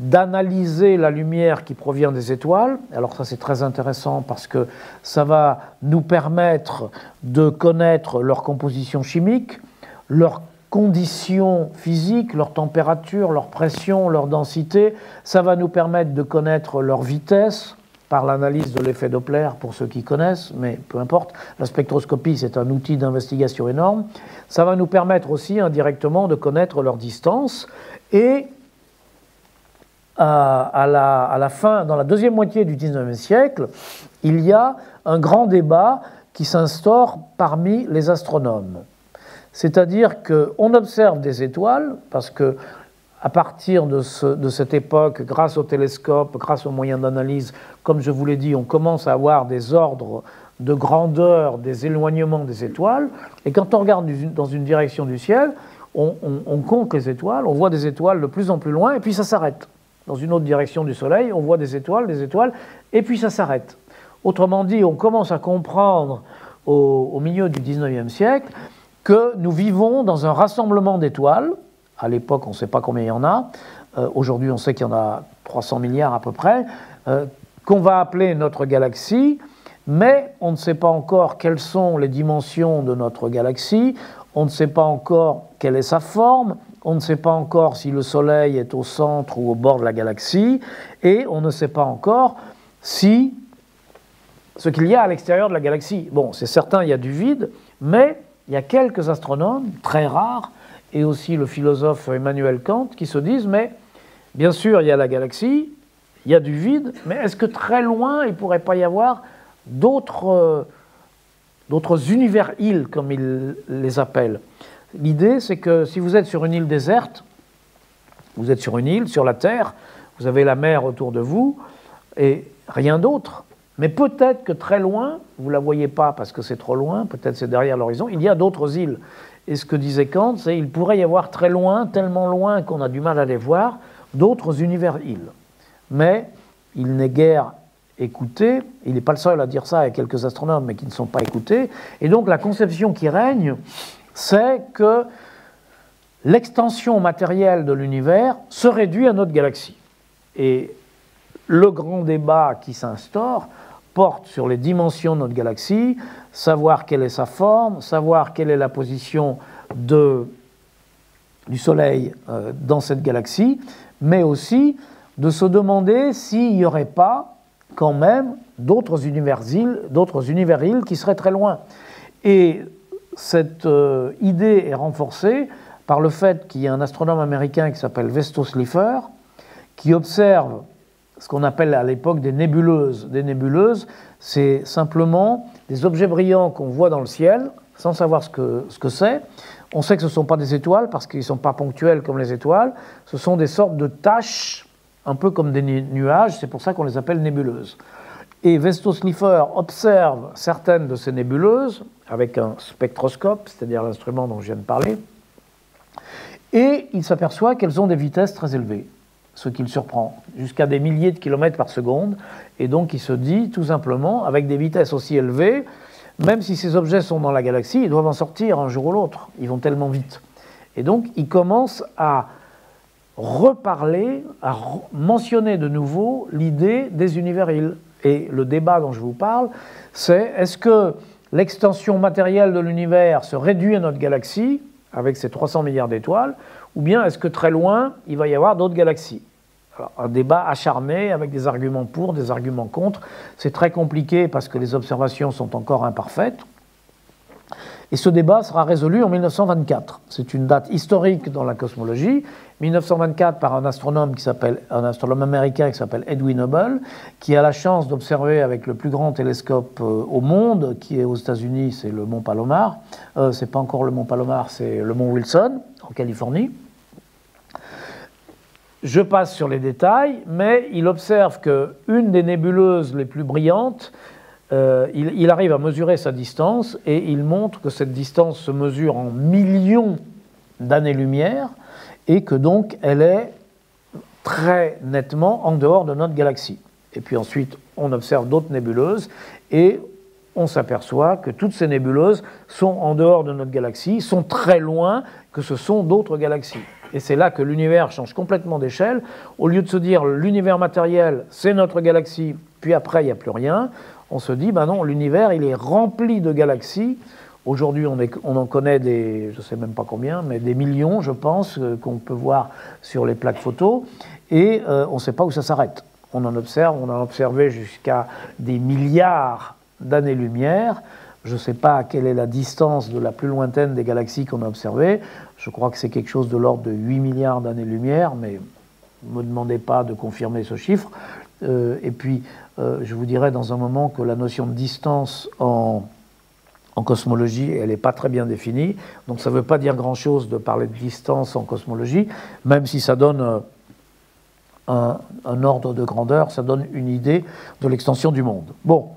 d'analyser la lumière qui provient des étoiles. Alors ça c'est très intéressant parce que ça va nous permettre de connaître leur composition chimique, leur conditions physiques, leur température, leur pression, leur densité. Ça va nous permettre de connaître leur vitesse par l'analyse de l'effet Doppler pour ceux qui connaissent, mais peu importe. La spectroscopie, c'est un outil d'investigation énorme. Ça va nous permettre aussi indirectement de connaître leur distance. Et à, la, à la fin, dans la deuxième moitié du XIXe siècle, il y a un grand débat qui s'instaure parmi les astronomes. C'est-à-dire qu'on observe des étoiles, parce que à partir de, cette époque, grâce au télescope, grâce aux moyens d'analyse, comme je vous l'ai dit, on commence à avoir des ordres de grandeur des éloignements des étoiles. Et quand on regarde dans une direction du ciel, on, compte les étoiles, on voit des étoiles de plus en plus loin, et puis ça s'arrête. Dans une autre direction du Soleil, on voit des étoiles, des étoiles, et puis ça s'arrête. Autrement dit, on commence à comprendre au, au milieu du 19e siècle que nous vivons dans un rassemblement d'étoiles. À l'époque, on ne sait pas combien il y en a. Euh, aujourd'hui, on sait qu'il y en a 300 milliards à peu près, euh, qu'on va appeler notre galaxie, mais on ne sait pas encore quelles sont les dimensions de notre galaxie, on ne sait pas encore quelle est sa forme, on ne sait pas encore si le Soleil est au centre ou au bord de la galaxie, et on ne sait pas encore si ce qu'il y a à l'extérieur de la galaxie. Bon, c'est certain, il y a du vide, mais il y a quelques astronomes, très rares, et aussi le philosophe Emmanuel Kant, qui se disent, mais bien sûr, il y a la galaxie, il y a du vide, mais est-ce que très loin, il ne pourrait pas y avoir d'autres, d'autres univers-îles, comme ils les appellent L'idée, c'est que si vous êtes sur une île déserte, vous êtes sur une île, sur la Terre, vous avez la mer autour de vous, et rien d'autre. Mais peut-être que très loin, vous ne la voyez pas parce que c'est trop loin, peut-être c'est derrière l'horizon, il y a d'autres îles. Et ce que disait Kant, c'est qu'il pourrait y avoir très loin, tellement loin qu'on a du mal à les voir, d'autres univers-îles. Mais il n'est guère écouté, il n'est pas le seul à dire ça, il y a quelques astronomes, mais qui ne sont pas écoutés. Et donc la conception qui règne, c'est que l'extension matérielle de l'univers se réduit à notre galaxie. Et le grand débat qui s'instaure, porte sur les dimensions de notre galaxie, savoir quelle est sa forme, savoir quelle est la position de, du Soleil euh, dans cette galaxie, mais aussi de se demander s'il n'y aurait pas quand même d'autres univers-îles d'autres qui seraient très loin. Et cette euh, idée est renforcée par le fait qu'il y a un astronome américain qui s'appelle Vesto Slipher, qui observe ce qu'on appelle à l'époque des nébuleuses. Des nébuleuses, c'est simplement des objets brillants qu'on voit dans le ciel, sans savoir ce que ce que c'est. On sait que ce ne sont pas des étoiles parce qu'ils ne sont pas ponctuels comme les étoiles. Ce sont des sortes de taches, un peu comme des nuages. C'est pour ça qu'on les appelle nébuleuses. Et Vesto Slipher observe certaines de ces nébuleuses avec un spectroscope, c'est-à-dire l'instrument dont je viens de parler, et il s'aperçoit qu'elles ont des vitesses très élevées ce qui le surprend, jusqu'à des milliers de kilomètres par seconde. Et donc il se dit tout simplement, avec des vitesses aussi élevées, même si ces objets sont dans la galaxie, ils doivent en sortir un jour ou l'autre. Ils vont tellement vite. Et donc il commence à reparler, à mentionner de nouveau l'idée des univers-îles. Et le débat dont je vous parle, c'est est-ce que l'extension matérielle de l'univers se réduit à notre galaxie, avec ses 300 milliards d'étoiles, ou bien est-ce que très loin, il va y avoir d'autres galaxies un débat acharné avec des arguments pour, des arguments contre. C'est très compliqué parce que les observations sont encore imparfaites. Et ce débat sera résolu en 1924. C'est une date historique dans la cosmologie. 1924 par un astronome qui un astronome américain qui s'appelle Edwin Hubble, qui a la chance d'observer avec le plus grand télescope euh, au monde, qui est aux États-Unis, c'est le Mont Palomar. Euh, c'est pas encore le Mont Palomar, c'est le Mont Wilson en Californie. Je passe sur les détails, mais il observe qu'une des nébuleuses les plus brillantes, euh, il, arrive à mesurer sa distance et il montre que cette distance se mesure en millions d'années-lumière et que donc elle est très nettement en dehors de notre galaxie. Et puis ensuite, on observe d'autres nébuleuses et on s'aperçoit que toutes ces nébuleuses sont en dehors de notre galaxie, sont très loin, que ce sont d'autres galaxies. Et c'est là que l'univers change complètement d'échelle. Au lieu de se dire l'univers matériel, c'est notre galaxie, puis après, il n'y a plus rien, on se dit, ben non, l'univers, il est rempli de galaxies. Aujourd'hui, on, en connaît des, je ne sais même pas combien, mais des millions, je pense, euh, qu'on peut voir sur les plaques photos, et euh, on ne sait pas où ça s'arrête. On en observe, on a observé jusqu'à des milliards d'années-lumière. Je ne sais pas quelle est la distance de la plus lointaine des galaxies qu'on a observées. Je crois que c'est quelque chose de l'ordre de 8 milliards d'années-lumière, mais ne me demandez pas de confirmer ce chiffre. Euh, et puis, je vous dirai dans un moment que la notion de distance en, cosmologie, elle n'est pas très bien définie. Donc ça ne veut pas dire grand-chose de parler de distance en cosmologie, même si ça donne euh, un, un ordre de grandeur, ça donne une idée de l'extension du monde. Bon,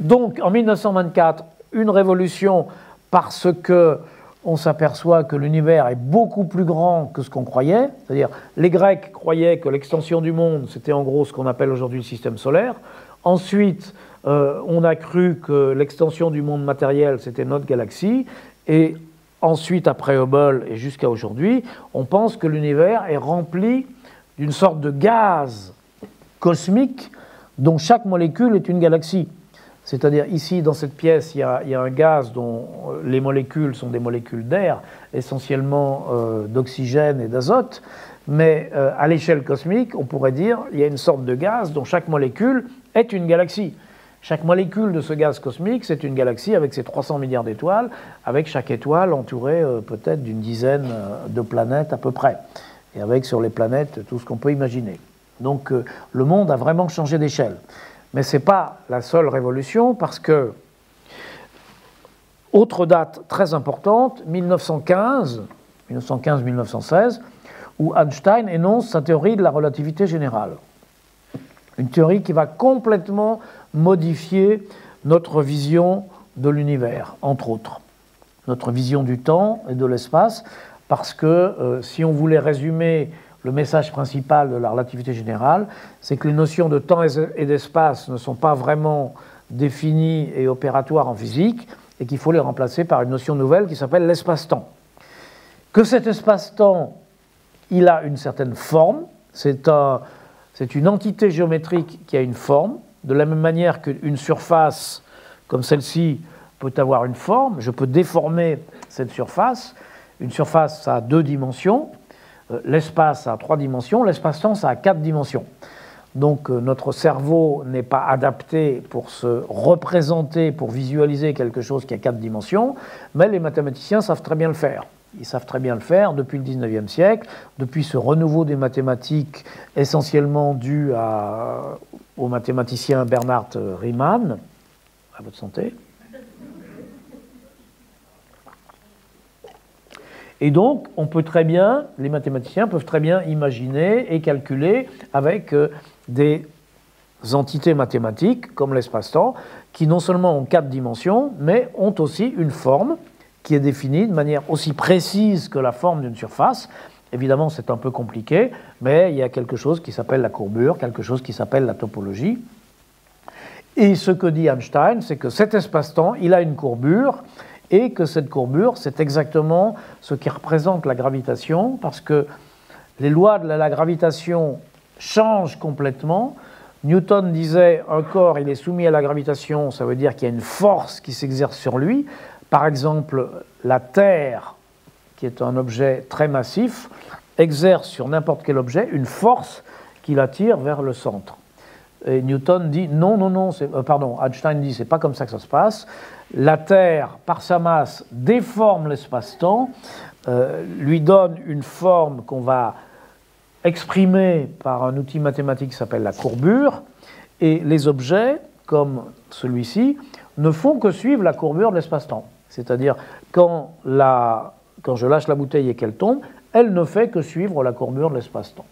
donc en 1924, une révolution parce que on s'aperçoit que l'univers est beaucoup plus grand que ce qu'on croyait. C'est-à-dire, les Grecs croyaient que l'extension du monde, c'était en gros ce qu'on appelle aujourd'hui le système solaire. Ensuite, euh, on a cru que l'extension du monde matériel, c'était notre galaxie. Et ensuite, après Hubble et jusqu'à aujourd'hui, on pense que l'univers est rempli d'une sorte de gaz cosmique dont chaque molécule est une galaxie. C'est-à-dire ici, dans cette pièce, il y, a, un gaz dont euh, les molécules sont des molécules d'air, essentiellement euh, d'oxygène et d'azote, mais à l'échelle cosmique, on pourrait dire il y a une sorte de gaz dont chaque molécule est une galaxie. Chaque molécule de ce gaz cosmique, c'est une galaxie avec ses 300 milliards d'étoiles, avec chaque étoile entourée peut-être d'une dizaine de planètes à peu près, et avec sur les planètes tout ce qu'on peut imaginer. Donc le monde a vraiment changé d'échelle. Mais ce n'est pas la seule révolution parce que, autre date très importante, 1915, 1915-1916, où Einstein énonce sa théorie de la relativité générale. Une théorie qui va complètement modifier notre vision de l'univers, entre autres. Notre vision du temps et de l'espace, parce que euh, si on voulait résumer le message principal de la relativité générale, c'est que les notions de temps et d'espace ne sont pas vraiment définies et opératoires en physique, et qu'il faut les remplacer par une notion nouvelle qui s'appelle l'espace-temps. Que cet espace-temps, il a une certaine forme, c'est un, une entité géométrique qui a une forme, de la même manière qu'une surface comme celle-ci peut avoir une forme, je peux déformer cette surface. Une surface, ça a deux dimensions, euh, l'espace a trois dimensions, l'espace-temps, ça a quatre dimensions. Donc euh, notre cerveau n'est pas adapté pour se représenter, pour visualiser quelque chose qui a quatre dimensions, mais les mathématiciens savent très bien le faire. Ils savent très bien le faire depuis le 19e siècle, depuis ce renouveau des mathématiques essentiellement dû au mathématicien Bernard Riemann. À votre santé. Et donc, on peut très bien, les mathématiciens peuvent très bien imaginer et calculer avec euh, des entités mathématiques, comme l'espace-temps, qui non seulement ont quatre dimensions, mais ont aussi une forme qui est définie de manière aussi précise que la forme d'une surface. Évidemment, c'est un peu compliqué, mais il y a quelque chose qui s'appelle la courbure, quelque chose qui s'appelle la topologie. Et ce que dit Einstein, c'est que cet espace-temps, il a une courbure, et que cette courbure, c'est exactement ce qui représente la gravitation, parce que les lois de la gravitation changent complètement Newton disait un corps, il est soumis à la gravitation, ça veut dire qu'il y a une force qui s'exerce sur lui. Par exemple, la Terre, qui est un objet très massif, exerce sur n'importe quel objet une force qui l'attire vers le centre. Et Newton dit non, non, non, euh, pardon, Einstein dit c'est pas comme ça que ça se passe. La Terre, par sa masse, déforme l'espace-temps, euh, lui donne une forme qu'on va exprimer par un outil mathématique qui s'appelle la courbure, et les objets, comme celui-ci, ne font que suivre la courbure de l'espace-temps. C'est-à-dire, quand, quand je lâche la bouteille et qu'elle tombe, elle ne fait que suivre la courbure de l'espace-temps.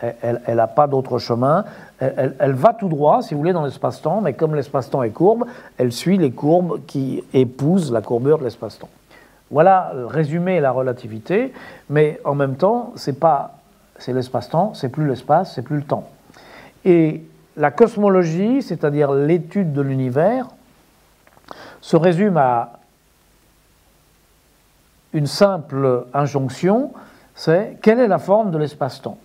Elle n'a pas d'autre chemin. Elle, va tout droit, si vous voulez, dans l'espace-temps, mais comme l'espace-temps est courbe, elle suit les courbes qui épousent la courbure de l'espace-temps. Voilà résumé la relativité, mais en même temps, c'est pas c'est l'espace-temps, c'est plus l'espace, c'est plus le temps. Et la cosmologie, c'est-à-dire l'étude de l'univers, se résume à une simple injonction, c'est quelle est la forme de l'espace-temps?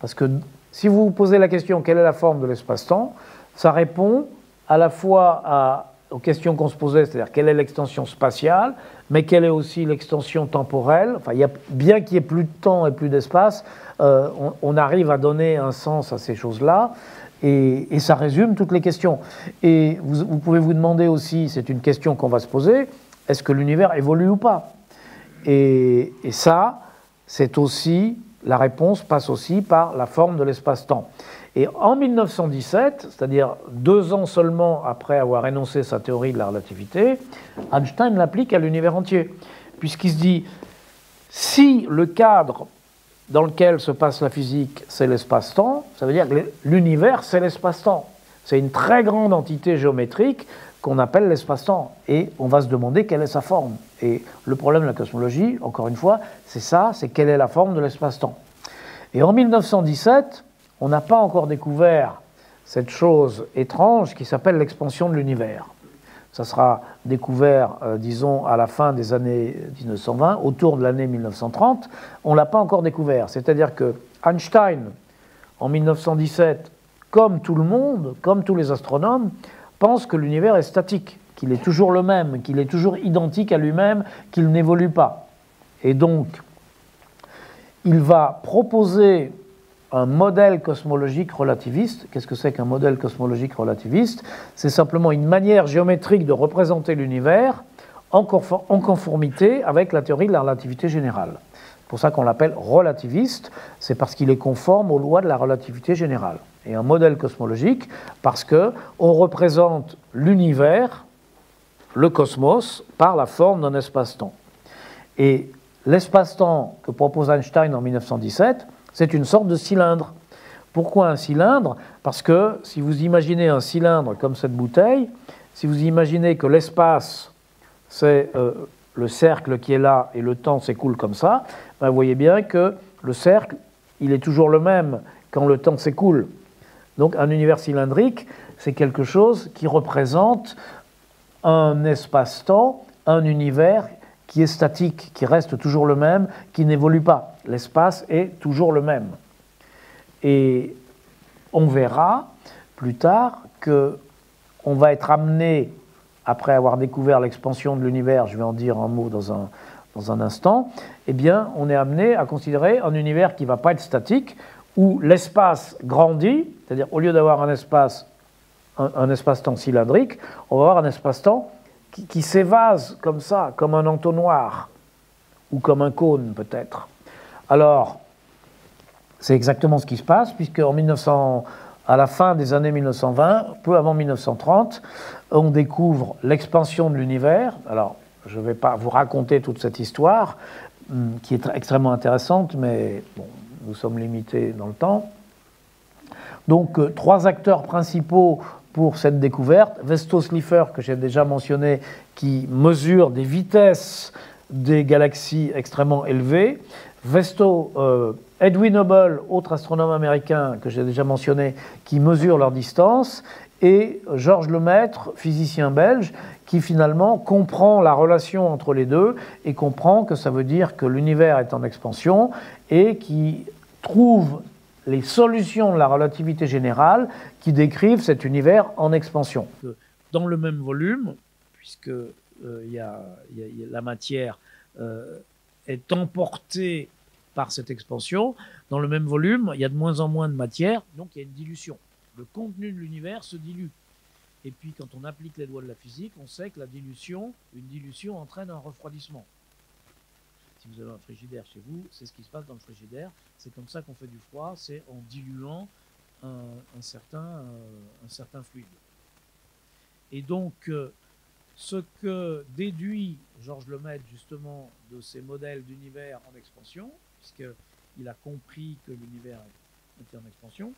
Parce que si vous vous posez la question quelle est la forme de l'espace-temps, ça répond à la fois aux questions qu'on se posait, c'est-à-dire quelle est l'extension spatiale, mais quelle est aussi l'extension temporelle. Bien qu'il y ait plus de temps et plus d'espace, euh, on, arrive à donner un sens à ces choses-là. Et, ça résume toutes les questions. Et vous, pouvez vous demander aussi, c'est une question qu'on va se poser, est-ce que l'univers évolue ou pas? Et, ça, c'est aussi, la réponse passe aussi par la forme de l'espace-temps. Et en 1917, c'est-à-dire deux ans seulement après avoir énoncé sa théorie de la relativité, Einstein l'applique à l'univers entier, puisqu'il se dit, si le cadre dans lequel se passe la physique, c'est l'espace-temps, ça veut dire que l'univers, c'est l'espace-temps. C'est une très grande entité géométrique qu'on appelle l'espace-temps. Et on va se demander quelle est sa forme. Et le problème de la cosmologie, encore une fois, c'est ça, c'est quelle est la forme de l'espace-temps. Et en 1917, on n'a pas encore découvert cette chose étrange qui s'appelle l'expansion de l'univers. Ça sera découvert, euh, disons, à la fin des années 1920, autour de l'année 1930. On ne l'a pas encore découvert. C'est-à-dire que Einstein, en 1917, comme tout le monde, comme tous les astronomes, pense que l'univers est statique, qu'il est toujours le même, qu'il est toujours identique à lui-même, qu'il n'évolue pas. Et donc, il va proposer un modèle cosmologique relativiste. Qu'est-ce que c'est qu'un modèle cosmologique relativiste? C'est simplement une manière géométrique de représenter l'univers en conformité avec la théorie de la relativité générale. C'est pour ça qu'on l'appelle relativiste, c'est parce qu'il est conforme aux lois de la relativité générale. Et un modèle cosmologique parce que on représente l'univers, le cosmos, par la forme d'un espace-temps. Et l'espace-temps que propose Einstein en 1917, c'est une sorte de cylindre. Pourquoi un cylindre? Parce que si vous imaginez un cylindre comme cette bouteille, si vous imaginez que l'espace, c'est euh, le cercle qui est là et le temps s'écoule comme ça, ben vous voyez bien que le cercle, il est toujours le même quand le temps s'écoule. Donc un univers cylindrique, c'est quelque chose qui représente un espace-temps, un univers qui est statique, qui reste toujours le même, qui n'évolue pas. L'espace est toujours le même. Et on verra plus tard que on va être amené, après avoir découvert l'expansion de l'univers, je vais en dire un mot dans un, dans un instant, eh bien, on est amené à considérer un univers qui ne va pas être statique, où l'espace grandit, c'est-à-dire au lieu d'avoir un espace, un, un espace-temps cylindrique, on va avoir un espace-temps qui, s'évase comme ça, comme un entonnoir, ou comme un cône peut-être. Alors, c'est exactement ce qui se passe, puisque en 1900, à la fin des années 1920, peu avant 1930, on découvre l'expansion de l'univers. Alors, je ne vais pas vous raconter toute cette histoire, hum, qui est extrêmement intéressante, mais bon, nous sommes limités dans le temps. Donc, euh, trois acteurs principaux pour cette découverte. Vesto Slipher, que j'ai déjà mentionné, qui mesure des vitesses des galaxies extrêmement élevées. Vesto, euh, Edwin Hubble, autre astronome américain que j'ai déjà mentionné, qui mesure leur distance. Et Georges Lemaître, physicien belge, qui finalement comprend la relation entre les deux et comprend que ça veut dire que l'univers est en expansion et qui trouve les solutions de la relativité générale qui décrivent cet univers en expansion. Dans le même volume, puisque euh, la matière euh, est emportée par cette expansion, dans le même volume, il y a de moins en moins de matière, donc il y a une dilution. Le contenu de l'univers se dilue. Et puis quand on applique les lois de la physique, on sait que la dilution, une dilution entraîne un refroidissement. Si vous avez un frigidaire chez vous, c'est ce qui se passe dans le frigidaire. C'est comme ça qu'on fait du froid, c'est en diluant un, certain, euh, un certain fluide. Et donc, euh, ce que déduit Georges Lemaitre justement de ces modèles d'univers en expansion, puisqu'il a compris que l'univers était en expansion,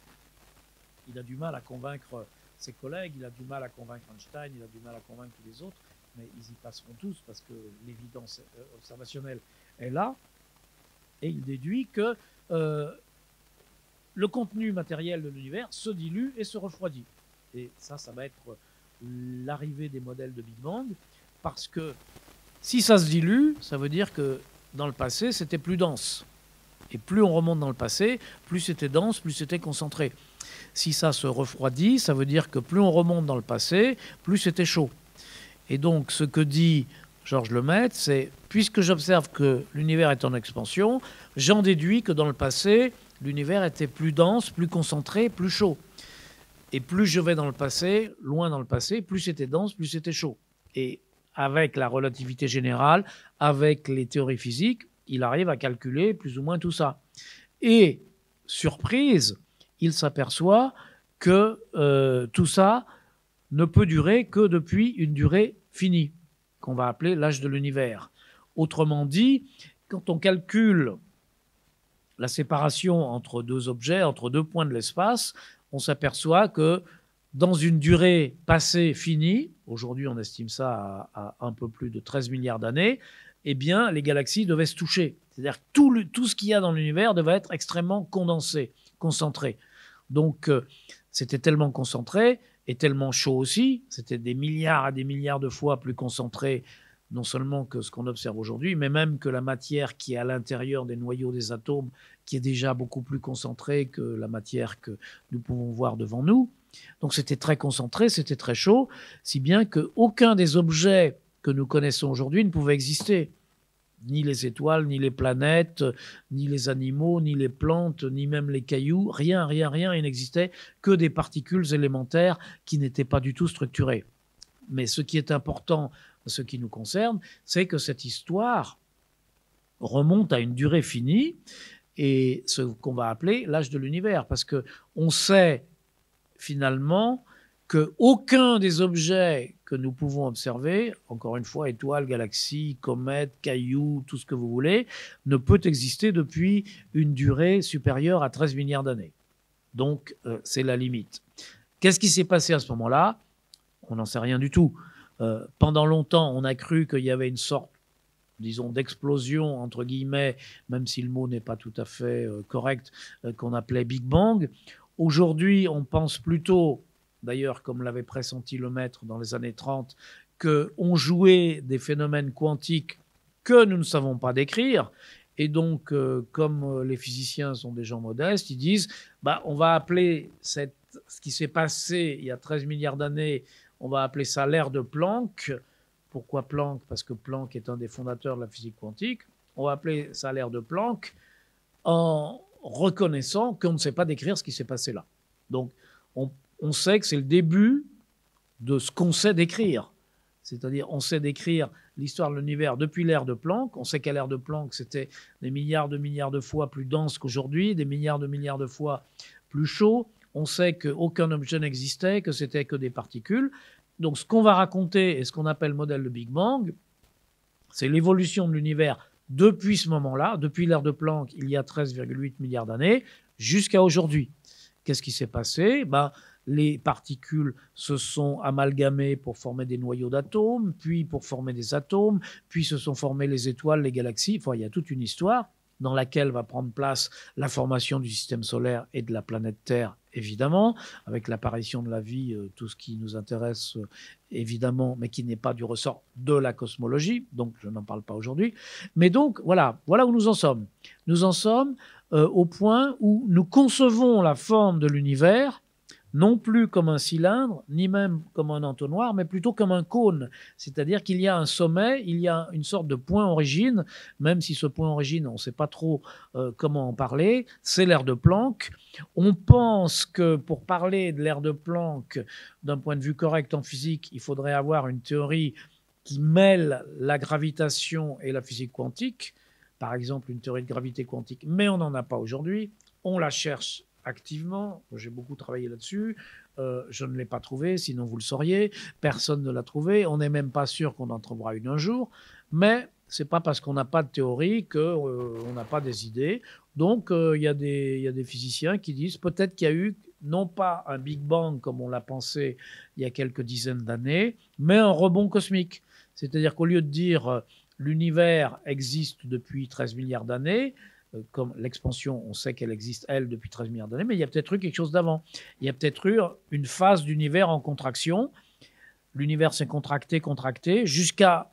il a du mal à convaincre ses collègues, il a du mal à convaincre Einstein, il a du mal à convaincre les autres, mais ils y passeront tous parce que l'évidence euh, observationnelle est là, et il déduit que euh, le contenu matériel de l'univers se dilue et se refroidit. Et ça, ça va être l'arrivée des modèles de Big Bang, parce que si ça se dilue, ça veut dire que dans le passé, c'était plus dense. Et plus on remonte dans le passé, plus c'était dense, plus c'était concentré. Si ça se refroidit, ça veut dire que plus on remonte dans le passé, plus c'était chaud. Et donc, ce que dit Georges Lemaitre, c'est puisque j'observe que l'univers est en expansion, j'en déduis que dans le passé, l'univers était plus dense, plus concentré, plus chaud. Et plus je vais dans le passé, loin dans le passé, plus c'était dense, plus c'était chaud. Et avec la relativité générale, avec les théories physiques, il arrive à calculer plus ou moins tout ça. Et, surprise, il s'aperçoit que euh, tout ça ne peut durer que depuis une durée finie qu'on va appeler l'âge de l'univers. Autrement dit, quand on calcule la séparation entre deux objets, entre deux points de l'espace, on s'aperçoit que dans une durée passée finie, aujourd'hui on estime ça à, un peu plus de 13 milliards d'années, eh bien les galaxies devaient se toucher. C'est-à-dire tout, tout ce qu'il y a dans l'univers devait être extrêmement condensé, concentré. Donc euh, c'était tellement concentré et tellement chaud aussi. C'était des milliards à des milliards de fois plus concentré, non seulement que ce qu'on observe aujourd'hui, mais même que la matière qui est à l'intérieur des noyaux des atomes, qui est déjà beaucoup plus concentrée que la matière que nous pouvons voir devant nous. Donc c'était très concentré, c'était très chaud, si bien qu'aucun des objets que nous connaissons aujourd'hui ne pouvait exister ni les étoiles, ni les planètes, ni les animaux, ni les plantes, ni même les cailloux, rien, rien, rien, il n'existait que des particules élémentaires qui n'étaient pas du tout structurées. Mais ce qui est important, ce qui nous concerne, c'est que cette histoire remonte à une durée finie et ce qu'on va appeler l'âge de l'univers, parce que on sait finalement qu'aucun des objets que nous pouvons observer, encore une fois, étoiles, galaxies, comètes, cailloux, tout ce que vous voulez, ne peut exister depuis une durée supérieure à 13 milliards d'années. Donc, euh, c'est la limite. Qu'est-ce qui s'est passé à ce moment-là? On n'en sait rien du tout. Euh, pendant longtemps, on a cru qu'il y avait une sorte, disons, d'explosion, entre guillemets, même si le mot n'est pas tout à fait euh, correct, qu'on appelait Big Bang. Aujourd'hui, on pense plutôt d'ailleurs comme l'avait pressenti le maître dans les années 30, qu'on jouait des phénomènes quantiques que nous ne savons pas décrire. Et donc, euh, comme euh, les physiciens sont des gens modestes, ils disent, bah, on va appeler ce qui s'est passé il y a 13 milliards d'années, on va appeler ça l'ère de Planck. Pourquoi Planck? Parce que Planck est un des fondateurs de la physique quantique. On va appeler ça l'ère de Planck en reconnaissant qu'on ne sait pas décrire ce qui s'est passé là. Donc, on, on sait que c'est le début de ce qu'on sait décrire. C'est-à-dire, on sait décrire l'histoire de l'univers depuis l'ère de Planck. On sait qu'à l'ère de Planck, c'était des milliards de milliards de fois plus dense qu'aujourd'hui, des milliards de milliards de fois plus chaud. On sait qu'aucun objet n'existait, que c'était que des particules. Donc, ce qu'on va raconter et ce qu'on appelle modèle de Big Bang, c'est l'évolution de l'univers depuis ce moment-là, depuis l'ère de Planck, il y a 13,8 milliards d'années, jusqu'à aujourd'hui. Qu'est-ce qui s'est passé? Ben, les particules se sont amalgamées pour former des noyaux d'atomes, puis pour former des atomes, puis se sont formées les étoiles, les galaxies. Il y a toute une histoire. dans laquelle va prendre place la formation du système solaire et de la planète Terre, évidemment, avec l'apparition de la vie, euh, tout ce qui nous intéresse, euh, évidemment, mais qui n'est pas du ressort de la cosmologie, donc je n'en parle pas aujourd'hui. Mais donc, voilà, voilà où nous en sommes. Nous en sommes euh, au point où nous concevons la forme de l'univers non plus comme un cylindre, ni même comme un entonnoir, mais plutôt comme un cône. C'est-à-dire qu'il y a un sommet, il y a une sorte de point origine, même si ce point origine, on ne sait pas trop euh, comment en parler, c'est l'air de Planck. On pense que pour parler de l'air de Planck d'un point de vue correct en physique, il faudrait avoir une théorie qui mêle la gravitation et la physique quantique, par exemple une théorie de gravité quantique, mais on n'en a pas aujourd'hui. On la cherche activement. J'ai beaucoup travaillé là-dessus. Euh, je ne l'ai pas trouvé, sinon vous le sauriez. Personne ne l'a trouvé. On n'est même pas sûr qu'on en trouvera une un jour. Mais c'est pas parce qu'on n'a pas de théorie qu'on euh, n'a pas des idées. Donc euh, il y, a des physiciens qui disent peut-être qu'il y a eu non pas un Big Bang comme on l'a pensé il y a quelques dizaines d'années, mais un rebond cosmique. C'est-à-dire qu'au lieu de dire l'univers existe depuis 13 milliards d'années, comme l'expansion, on sait qu'elle existe, elle, depuis 13 milliards d'années, mais il y a peut-être eu quelque chose d'avant. Il y a peut-être eu une phase d'univers en contraction. L'univers s'est contracté, contracté, jusqu'à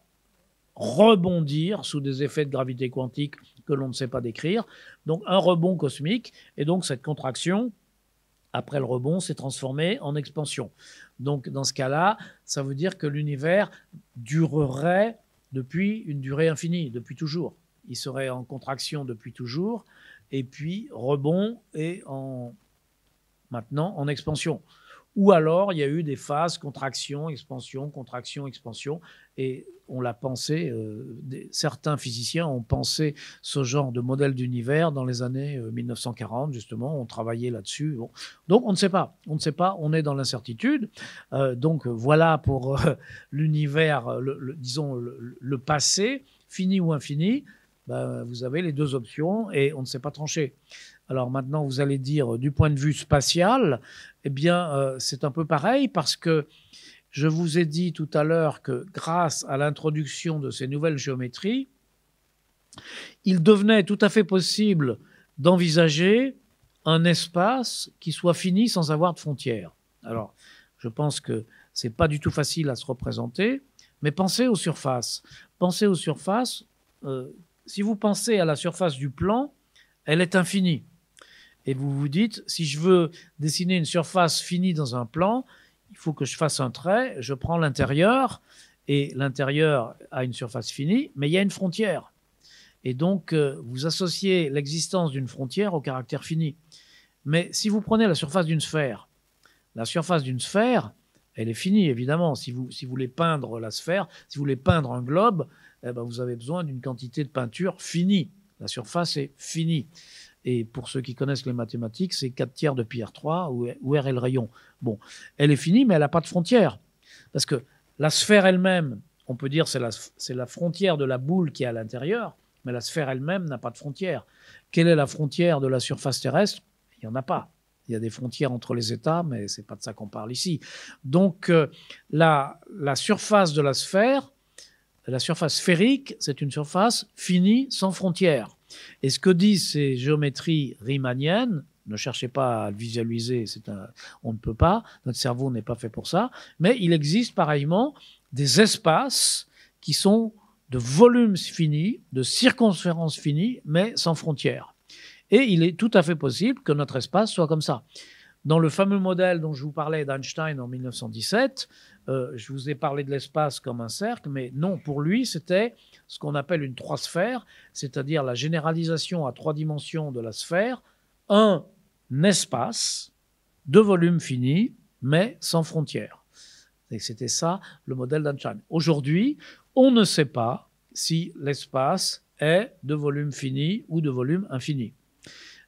rebondir sous des effets de gravité quantique que l'on ne sait pas décrire. Donc un rebond cosmique, et donc cette contraction, après le rebond, s'est transformée en expansion. Donc dans ce cas-là, ça veut dire que l'univers durerait depuis une durée infinie, depuis toujours il serait en contraction depuis toujours, et puis rebond et en, maintenant en expansion. Ou alors, il y a eu des phases contraction, expansion, contraction, expansion, et on l'a pensé, euh, certains physiciens ont pensé ce genre de modèle d'univers dans les années 1940, euh, justement, on travaillait là-dessus. Donc, on ne sait pas, on ne sait pas, on est dans l'incertitude. Euh, donc, voilà pour l'univers, disons, le passé, fini ou infini. Ben, vous avez les deux options et on ne sait pas trancher. Alors maintenant, vous allez dire, du point de vue spatial, eh bien, euh, c'est un peu pareil parce que je vous ai dit tout à l'heure que grâce à l'introduction de ces nouvelles géométries, il devenait tout à fait possible d'envisager un espace qui soit fini sans avoir de frontières. Alors, je pense que c'est pas du tout facile à se représenter, mais pensez aux surfaces. Pensez aux surfaces. Euh, si vous pensez à la surface du plan, elle est infinie. Et vous vous dites, si je veux dessiner une surface finie dans un plan, il faut que je fasse un trait, je prends l'intérieur, et l'intérieur a une surface finie, mais il y a une frontière. Et donc, euh, vous associez l'existence d'une frontière au caractère fini. Mais si vous prenez la surface d'une sphère, la surface d'une sphère, elle est finie, évidemment. Si vous, si vous voulez peindre la sphère, si vous voulez peindre un globe, eh ben, vous avez besoin d'une quantité de peinture finie. La surface est finie. Et pour ceux qui connaissent les mathématiques, c'est 4 tiers de pi R3 où R est le rayon. Bon, elle est finie, mais elle n'a pas de frontière. Parce que la sphère elle-même, on peut dire c'est la, c'est la frontière de la boule qui est à l'intérieur, mais la sphère elle-même n'a pas de frontière. Quelle est la frontière de la surface terrestre? Il n'y en a pas. Il y a des frontières entre les États, mais c'est pas de ça qu'on parle ici. Donc euh, la surface de la sphère, la surface sphérique, c'est une surface finie, sans frontières. Et ce que disent ces géométries riemanniennes, ne cherchez pas à le visualiser, on ne peut pas, notre cerveau n'est pas fait pour ça, mais il existe pareillement des espaces qui sont de volumes finis, de circonférences finies, mais sans frontières. Et il est tout à fait possible que notre espace soit comme ça. Dans le fameux modèle dont je vous parlais d'Einstein en 1917, euh, je vous ai parlé de l'espace comme un cercle, mais non, pour lui, c'était ce qu'on appelle une trois sphères, c'est-à-dire la généralisation à trois dimensions de la sphère, un espace de volume fini, mais sans frontières. C'était ça le modèle d'Einstein. Aujourd'hui, on ne sait pas si l'espace est de volume fini ou de volume infini.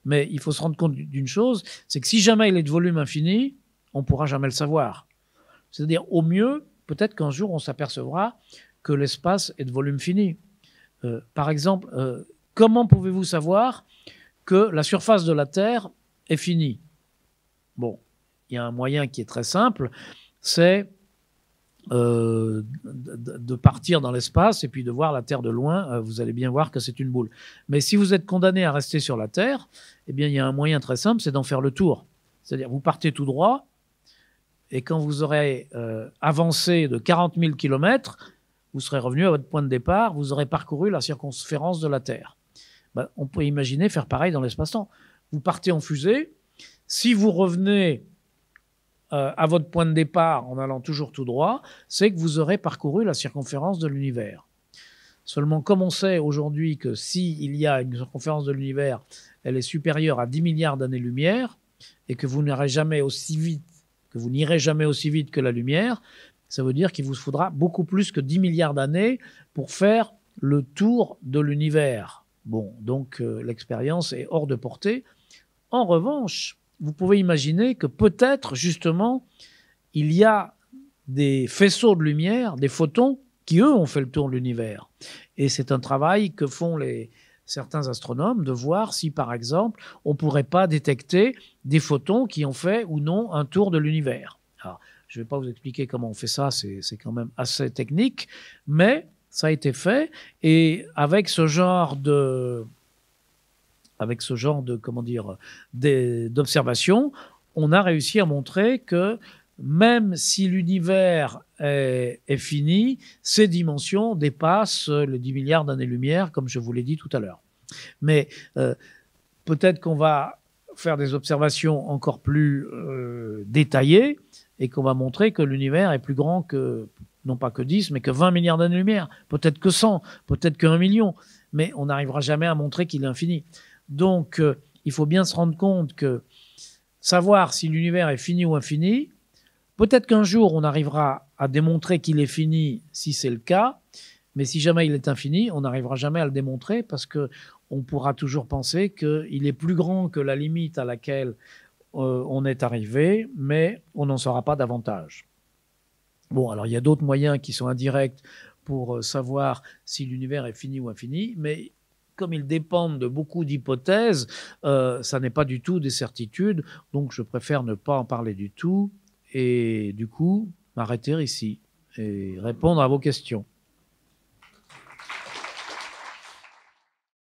Mais il faut se rendre compte d'une chose, c'est que si jamais il est de volume infini, on ne pourra jamais le savoir. C'est-à-dire, au mieux, peut-être qu'un jour, on s'apercevra que l'espace est de volume fini. Euh, par exemple, euh, comment pouvez-vous savoir que la surface de la Terre est finie? Bon, il y a un moyen qui est très simple, c'est euh, de partir dans l'espace et puis de voir la Terre de loin, vous allez bien voir que c'est une boule. Mais si vous êtes condamné à rester sur la Terre, eh bien, il y a un moyen très simple, c'est d'en faire le tour. C'est-à-dire, vous partez tout droit, et quand vous aurez avancé de 40 000 km, vous serez revenu à votre point de départ, vous aurez parcouru la circonférence de la Terre. Ben, on peut imaginer faire pareil dans l'espace-temps. Vous partez en fusée, si vous revenez euh, à votre point de départ en allant toujours tout droit, c'est que vous aurez parcouru la circonférence de l'univers. Seulement, comme on sait aujourd'hui que s'il y a une circonférence de l'univers, elle est supérieure à 10 milliards d'années-lumière, et que vous n'irez jamais aussi vite, que vous n'irez jamais aussi vite que la lumière, ça veut dire qu'il vous faudra beaucoup plus que 10 milliards d'années pour faire le tour de l'univers. Bon, donc euh, l'expérience est hors de portée. En revanche, vous pouvez imaginer que peut-être justement, il y a des faisceaux de lumière, des photons, qui eux ont fait le tour de l'univers. Et c'est un travail que font les, certains astronomes de voir si, par exemple, on ne pourrait pas détecter des photons qui ont fait ou non un tour de l'univers. Je ne vais pas vous expliquer comment on fait ça, c'est quand même assez technique, mais ça a été fait. Et avec ce genre de, avec ce genre de, comment dire, d'observation, on a réussi à montrer que même si l'univers est, fini, ses dimensions dépassent les 10 milliards d'années-lumière, comme je vous l'ai dit tout à l'heure. Mais euh, peut-être qu'on va faire des observations encore plus euh, détaillées et qu'on va montrer que l'univers est plus grand que, non pas que 10, mais que 20 milliards d'années-lumière, peut-être que 100, peut-être qu'un million, mais on n'arrivera jamais à montrer qu'il est infini. Donc, euh, il faut bien se rendre compte que savoir si l'univers est fini ou infini, peut-être qu'un jour on arrivera à démontrer qu'il est fini si c'est le cas, mais si jamais il est infini, on n'arrivera jamais à le démontrer parce que on pourra toujours penser qu'il est plus grand que la limite à laquelle euh, on est arrivé, mais on n'en saura pas davantage. Bon, alors il y a d'autres moyens qui sont indirects pour euh, savoir si l'univers est fini ou infini, mais comme ils dépendent de beaucoup d'hypothèses, euh, ça n'est pas du tout des certitudes, donc je préfère ne pas en parler du tout et du coup m'arrêter ici et répondre à vos questions.